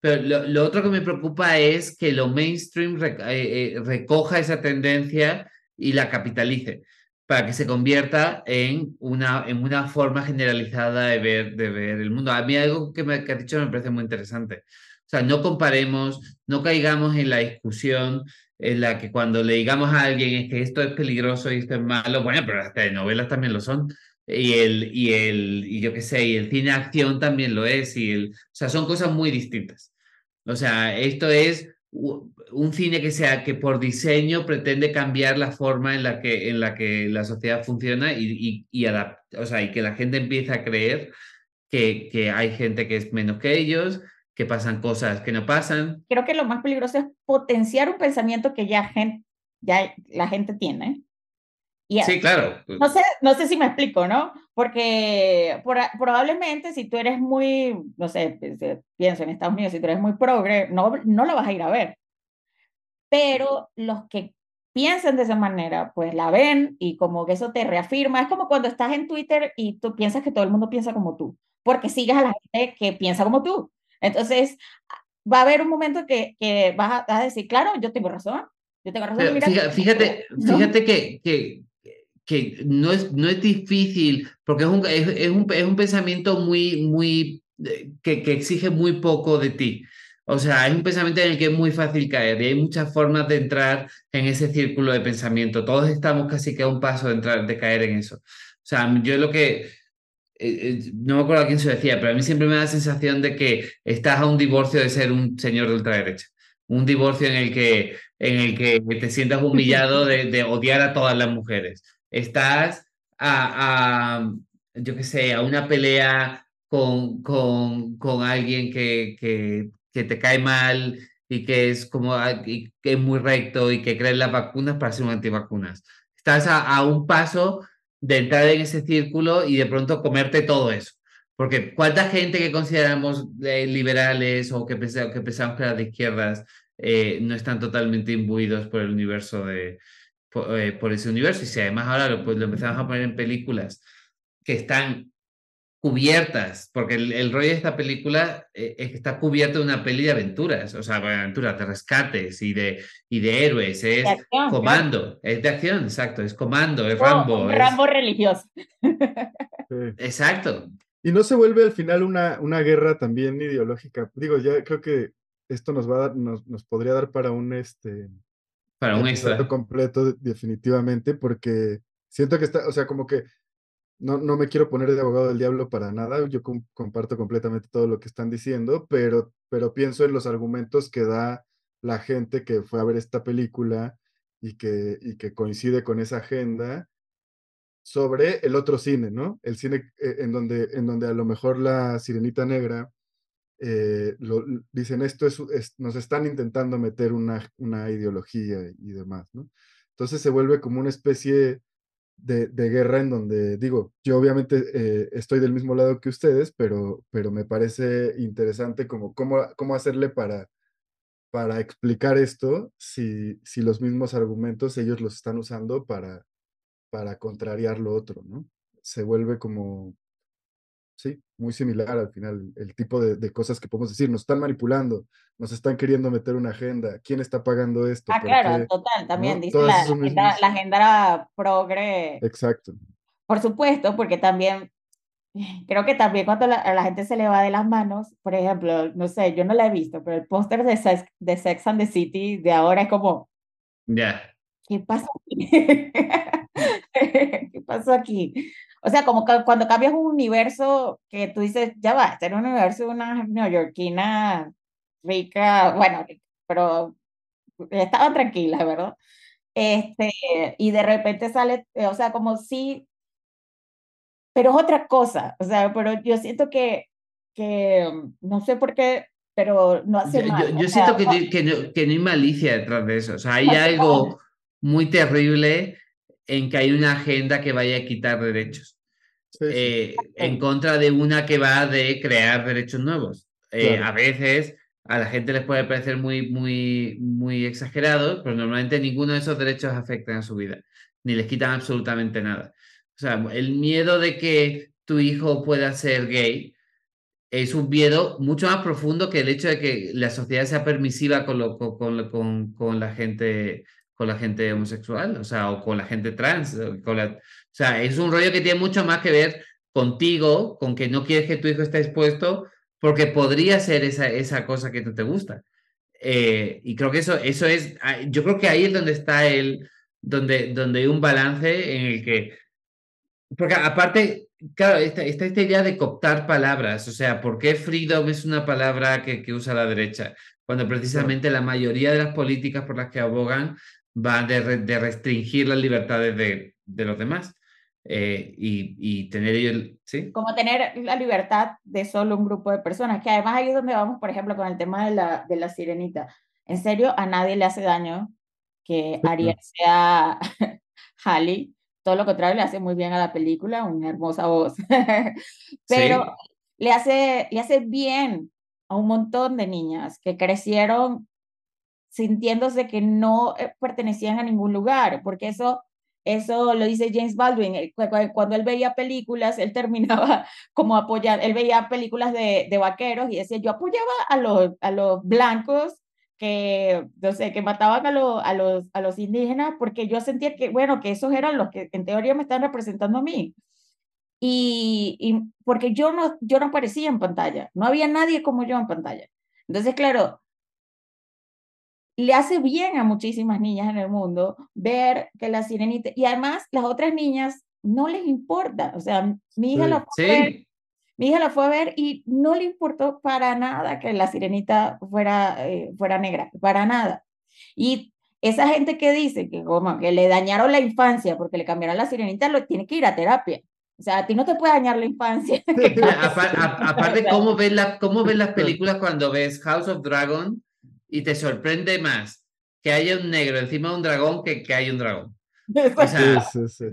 Pero lo, lo otro que me preocupa es que lo mainstream rec, eh, eh, recoja esa tendencia y la capitalice para que se convierta en una, en una forma generalizada de ver, de ver el mundo. A mí algo que, me, que has dicho me parece muy interesante. O sea, no comparemos, no caigamos en la discusión en la que cuando le digamos a alguien es que esto es peligroso y esto es malo, bueno, pero las telenovelas también lo son y el, y el, y yo qué sé, y el cine acción también lo es, y el, o sea, son cosas muy distintas. O sea, esto es un cine que sea que por diseño pretende cambiar la forma en la que, en la, que la sociedad funciona y, y, y o sea, y que la gente empieza a creer que, que hay gente que es menos que ellos, que pasan cosas que no pasan. Creo que lo más peligroso es potenciar un pensamiento que ya, gente, ya la gente tiene Y Sí, claro. no sé, no sé si me explico, ¿no? Porque por- probablemente si tú eres muy, no sé, pues, eh, pienso en Estados Unidos, si tú eres muy progre, no, no lo vas a ir a ver. Pero los que piensan de esa manera, pues la ven y como que eso te reafirma. Es como cuando estás en Twitter y tú piensas que todo el mundo piensa como tú, porque sigues a la gente que piensa como tú. Entonces, va a haber un momento que, que vas, a, vas a decir, claro, yo tengo razón, yo tengo razón. Mira, fíjate, fíjate, ¿no? fíjate que, que, que no, es, no es difícil, porque es un, es, es un, es un pensamiento muy, muy, eh, que, que exige muy poco de ti. O sea, es un pensamiento en el que es muy fácil caer y hay muchas formas de entrar en ese círculo de pensamiento. Todos estamos casi que a un paso de, entrar, de caer en eso. O sea, yo lo que, eh, eh, no me acuerdo a quién se decía, pero a mí siempre me da la sensación de que estás a un divorcio de ser un señor de ultraderecha. Un divorcio en el que, en el que te sientas humillado de, de odiar a todas las mujeres. Estás a, a yo qué sé, a una pelea con, con, con alguien que, que, te cae mal y que es como y que es muy recto y que cree en las vacunas para ser un antivacunas. Estás a, un paso de entrar en ese círculo y de pronto comerte todo eso. Porque cuánta gente que consideramos eh, liberales o que, pensamos, que pensamos que eran de izquierdas eh, no están totalmente imbuidos por el universo de por, eh, por, ese universo. Y si además ahora lo, pues, lo empezamos a poner en películas que están cubiertas, porque el, el rollo de esta película eh, es que está cubierto de una peli de aventuras, o sea, de aventuras, de rescates y de, y de héroes, es De acción, comando, claro. es de acción, exacto, es comando, es Oh, Rambo. un es- Rambo religioso. <laughs> Sí. Exacto, Y no se vuelve al final una, una guerra también ideológica. Digo, ya creo que esto nos va a dar, nos, nos podría dar para un este para un extra. completo, de- definitivamente, porque siento que está, o sea, como que no, no me quiero poner de abogado del diablo para nada, yo com- comparto completamente todo lo que están diciendo, pero, pero pienso en los argumentos que da la gente que fue a ver esta película y que, y que coincide con esa agenda sobre el otro cine, ¿no? El cine eh, en, donde, en donde a lo mejor la sirenita negra eh, lo- dicen esto es, es- nos están intentando meter una, una ideología y demás, ¿no? Entonces se vuelve como una especie de, de guerra en donde, digo, yo obviamente eh, estoy del mismo lado que ustedes, pero, pero me parece interesante como cómo, cómo hacerle para, para explicar esto si, si los mismos argumentos ellos los están usando para, para contrariar lo otro, ¿no? Se vuelve como, sí, muy similar al final, el tipo de, de cosas que podemos decir, nos están manipulando, nos están queriendo meter una agenda, ¿quién está pagando esto? Ah, ¿Por claro, qué? total, también ¿No? dice la, la agenda, la agenda progre, Exacto. por supuesto, porque también <laughs> creo que también cuando la- a la gente se le va de las manos, por ejemplo, no sé, yo no la he visto, pero el póster de Sex, de Sex and the City de ahora es como, Ya. ¿qué pasa aquí? <laughs> ¿Qué pasó aquí? O sea, como que cuando cambias un universo que tú dices, ya va, este era un universo de una neoyorquina rica, bueno, pero estaban tranquilas, ¿verdad? Este, y de repente sale, o sea, como si, pero es otra cosa, o sea, pero yo siento que, que no sé por qué, pero no hace Yo, mal. yo- yo sea, siento que, no- que, no, que no hay malicia detrás de eso. O sea, hay algo muy terrible en que hay una agenda que vaya a quitar derechos. Sí, sí. eh, en contra de una que va de crear derechos nuevos. Eh, Claro. A veces a la gente les puede parecer muy, muy, muy exagerado, pero normalmente ninguno de esos derechos afectan a su vida, ni les quitan absolutamente nada. O sea, el miedo de que tu hijo pueda ser gay es un miedo mucho más profundo que el hecho de que la sociedad sea permisiva con, lo, con, con, con, la gente con la gente homosexual, o sea, o con la gente trans, o con la, sea, es un rollo que tiene mucho más que ver contigo, con que no quieres que tu hijo esté expuesto, porque podría ser esa, esa cosa que no te gusta. Eh, y creo que eso, eso es, ah, yo creo que ahí es donde está el, donde, donde hay un balance en el que, porque aparte, claro, está, está esta idea de cooptar palabras, o sea, ¿por qué freedom es una palabra que, que usa la derecha? Cuando precisamente la mayoría de las políticas por las que abogan van de, de restringir las libertades de, de los demás. Eh, y, y tener ellos, ¿sí? como tener la libertad de solo un grupo de personas, que además ahí es donde vamos, por ejemplo, con el tema de la, de la sirenita. En serio, a nadie le hace daño que Sí, Ariel sea <laughs> Halley, todo lo contrario, le hace muy bien a la película, una hermosa voz. <laughs> Pero le, hace, le hace bien a un montón de niñas que crecieron sintiéndose que no eh, pertenecían a ningún lugar, porque eso eso lo dice James Baldwin. Eh, cuando él veía películas, él terminaba <laughs> como apoyando, él veía películas de, vaqueros y decía, yo apoyaba a los, a los blancos que, no sé, que mataban a, a, los, a los indígenas porque yo sentía que, bueno, que esos eran los que en teoría me están representando a mí. Y, y porque yo no, yo no aparecía en pantalla, no había nadie como yo en pantalla. Entonces, claro, le hace bien a muchísimas niñas en el mundo ver que la sirenita, y además las otras niñas no les importa, o sea, mi hija, la fue ver, mi hija la fue a ver y no le importó para nada que la sirenita fuera, eh, fuera negra, para nada. Y esa gente que dice que como que le dañaron la infancia porque le cambiaron la sirenita, lo tiene que ir a terapia. O sea, a ti no te puede dañar la infancia. aparte, <laughs> ¿cómo ves, la, ¿cómo ves las <laughs> películas cuando ves House of Dragon? Y te sorprende más que haya un negro encima de un dragón que que haya un dragón. O sea,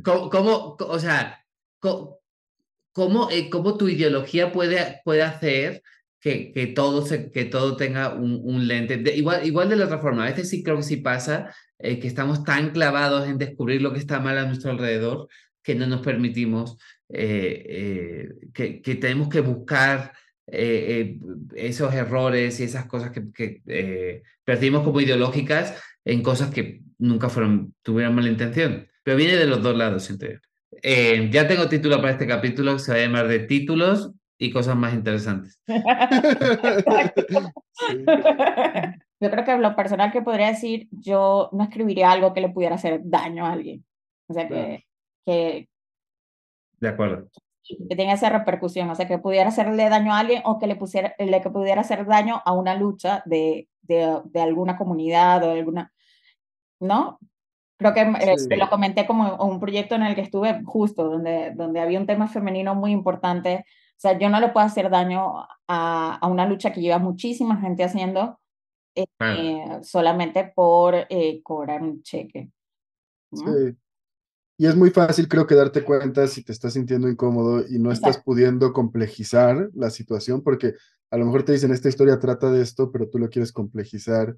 ¿cómo, o sea, cómo, eh, cómo, tu ideología puede, puede hacer que, que, todo, se, que todo tenga un, un lente? igual, igual de la otra forma, a veces sí creo que sí pasa eh, que estamos tan clavados en descubrir lo que está mal a nuestro alrededor que no nos permitimos, eh, que, que tenemos que buscar eh, eh, esos errores y esas cosas que, que eh, percibimos como ideológicas en cosas que nunca fueron, tuvieron mala intención. Pero viene de los dos lados, siento ya tengo título para este capítulo que se va a llamar de títulos y cosas más interesantes. <laughs> Yo creo que lo personal que podría decir, yo no escribiría algo que le pudiera hacer daño a alguien. O sea, que, que de acuerdo que tenga esa repercusión, o sea, que pudiera hacerle daño a alguien o que le, pusiera, le que pudiera hacer daño a una lucha de, de, de alguna comunidad o alguna, ¿no? Creo que eh, lo comenté como un proyecto en el que estuve justo, donde, donde había un tema femenino muy importante. O sea, yo no le puedo hacer daño a, a una lucha que lleva muchísima gente haciendo eh, solamente por eh, cobrar un cheque. Sí. Y es muy fácil, creo que darte cuenta si te estás sintiendo incómodo y no estás pudiendo complejizar la situación, porque a lo mejor te dicen, esta historia trata de esto, pero tú lo quieres complejizar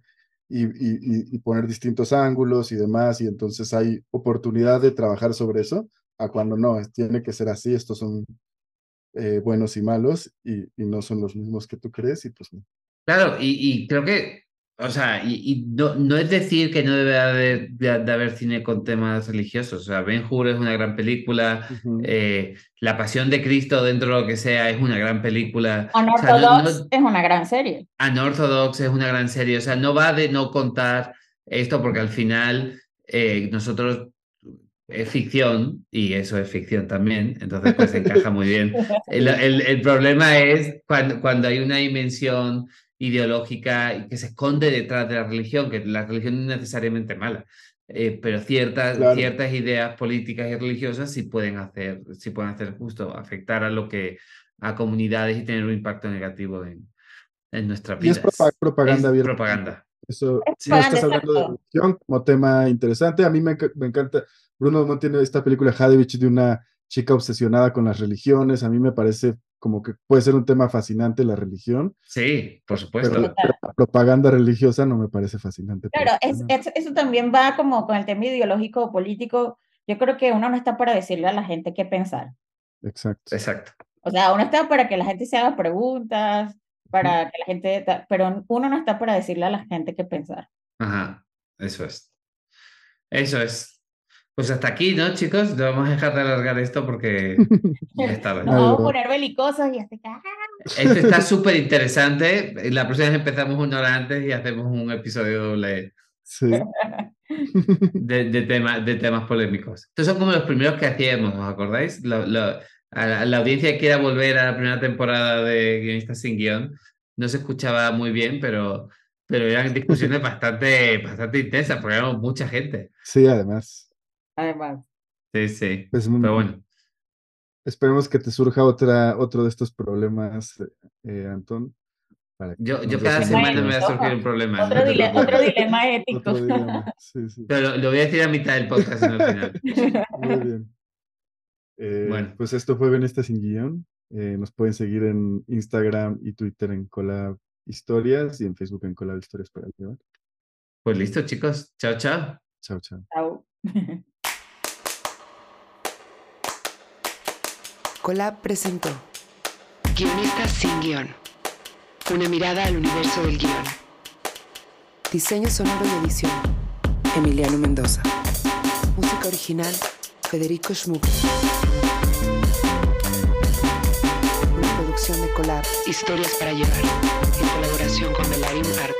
y, y, poner distintos ángulos y demás, y entonces hay oportunidad de trabajar sobre eso, a cuando no, tiene que ser así, estos son eh, buenos y malos y, y, no son los mismos que tú crees, y pues Claro, y creo que o sea, y, no, no, es decir que no debe haber, de, haber cine con temas religiosos. O sea, Ben Hur es una gran película. eh, la Pasión de Cristo, dentro de lo que sea, es una gran película. Unorthodox es una gran serie. Unorthodox es una gran serie. O sea, no va de no contar esto porque al final eh, nosotros es ficción y eso es ficción también, entonces pues encaja muy bien. <laughs> El, el, el problema es cuando, cuando hay una dimensión ideológica y que se esconde detrás de la religión, que la religión no es necesariamente mala, eh, pero ciertas, ciertas ideas políticas y religiosas sí pueden hacer, sí pueden hacer justo afectar a lo que a comunidades y tener un impacto negativo en, en nuestra vida. Y es propaganda. Es propaganda. Eso, si no estás hablando de religión como tema interesante, a mí me, me encanta, Bruno no tiene esta película Hadevich de una chica obsesionada con las religiones, a mí me parece como que puede ser un tema fascinante la religión. Sí, por supuesto. la propaganda religiosa no me parece fascinante. Claro, eso también va como con el tema ideológico o político. Yo creo que uno no está para decirle a la gente qué pensar. Exacto. Exacto. O sea, uno está para que la gente se haga preguntas, para que la gente, pero uno no está para decirle a la gente qué pensar. Ajá, eso es. Eso es. Pues hasta aquí, ¿no, chicos? Vamos a dejar de alargar esto porque <laughs> ya está. Nos vamos a poner belicosos y hasta acá. Esto está súper interesante. La próxima vez empezamos una hora antes y hacemos un episodio doble sí. <laughs> de, de, de temas polémicos. Estos son como los primeros que hacíamos, ¿os acordáis? a, la, audiencia que quiera volver a la primera temporada de Guionistas sin Guión, no se escuchaba muy bien, pero, pero eran discusiones bastante, bastante intensas porque éramos mucha gente. Sí, además además. Sí, sí. Pues, Pero bueno. Esperemos que te surja otra, otro de estos problemas, eh, Antón. para Yo, yo cada semana me va a surgir un problema. Otro, no te dile- preocupes. otro dilema ético. Otro dilema, Sí, sí. Pero lo voy a decir a mitad del podcast, no al final. <laughs> Muy bien. Eh, Bueno. Pues esto fue Benista sin guion. Eh, nos pueden seguir en Instagram y Twitter en Colab Historias y en Facebook en Colab Historias para llevar. Pues listo, chicos. Chao, chao. Chao, chao. Chao. <laughs> Colab presentó Guionistas sin guion. Una mirada al universo del guion. Diseño sonoro y edición. Emiliano Mendoza. Música original. Federico Schmuck. Una producción de Colab. Historias para llevar. En colaboración con Belarim Arts.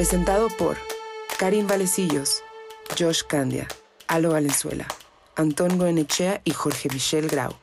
Presentado por Karim Valecillos, Josh Candia, Alo Valenzuela, Antón Goenechea y Jorge Michel Grau.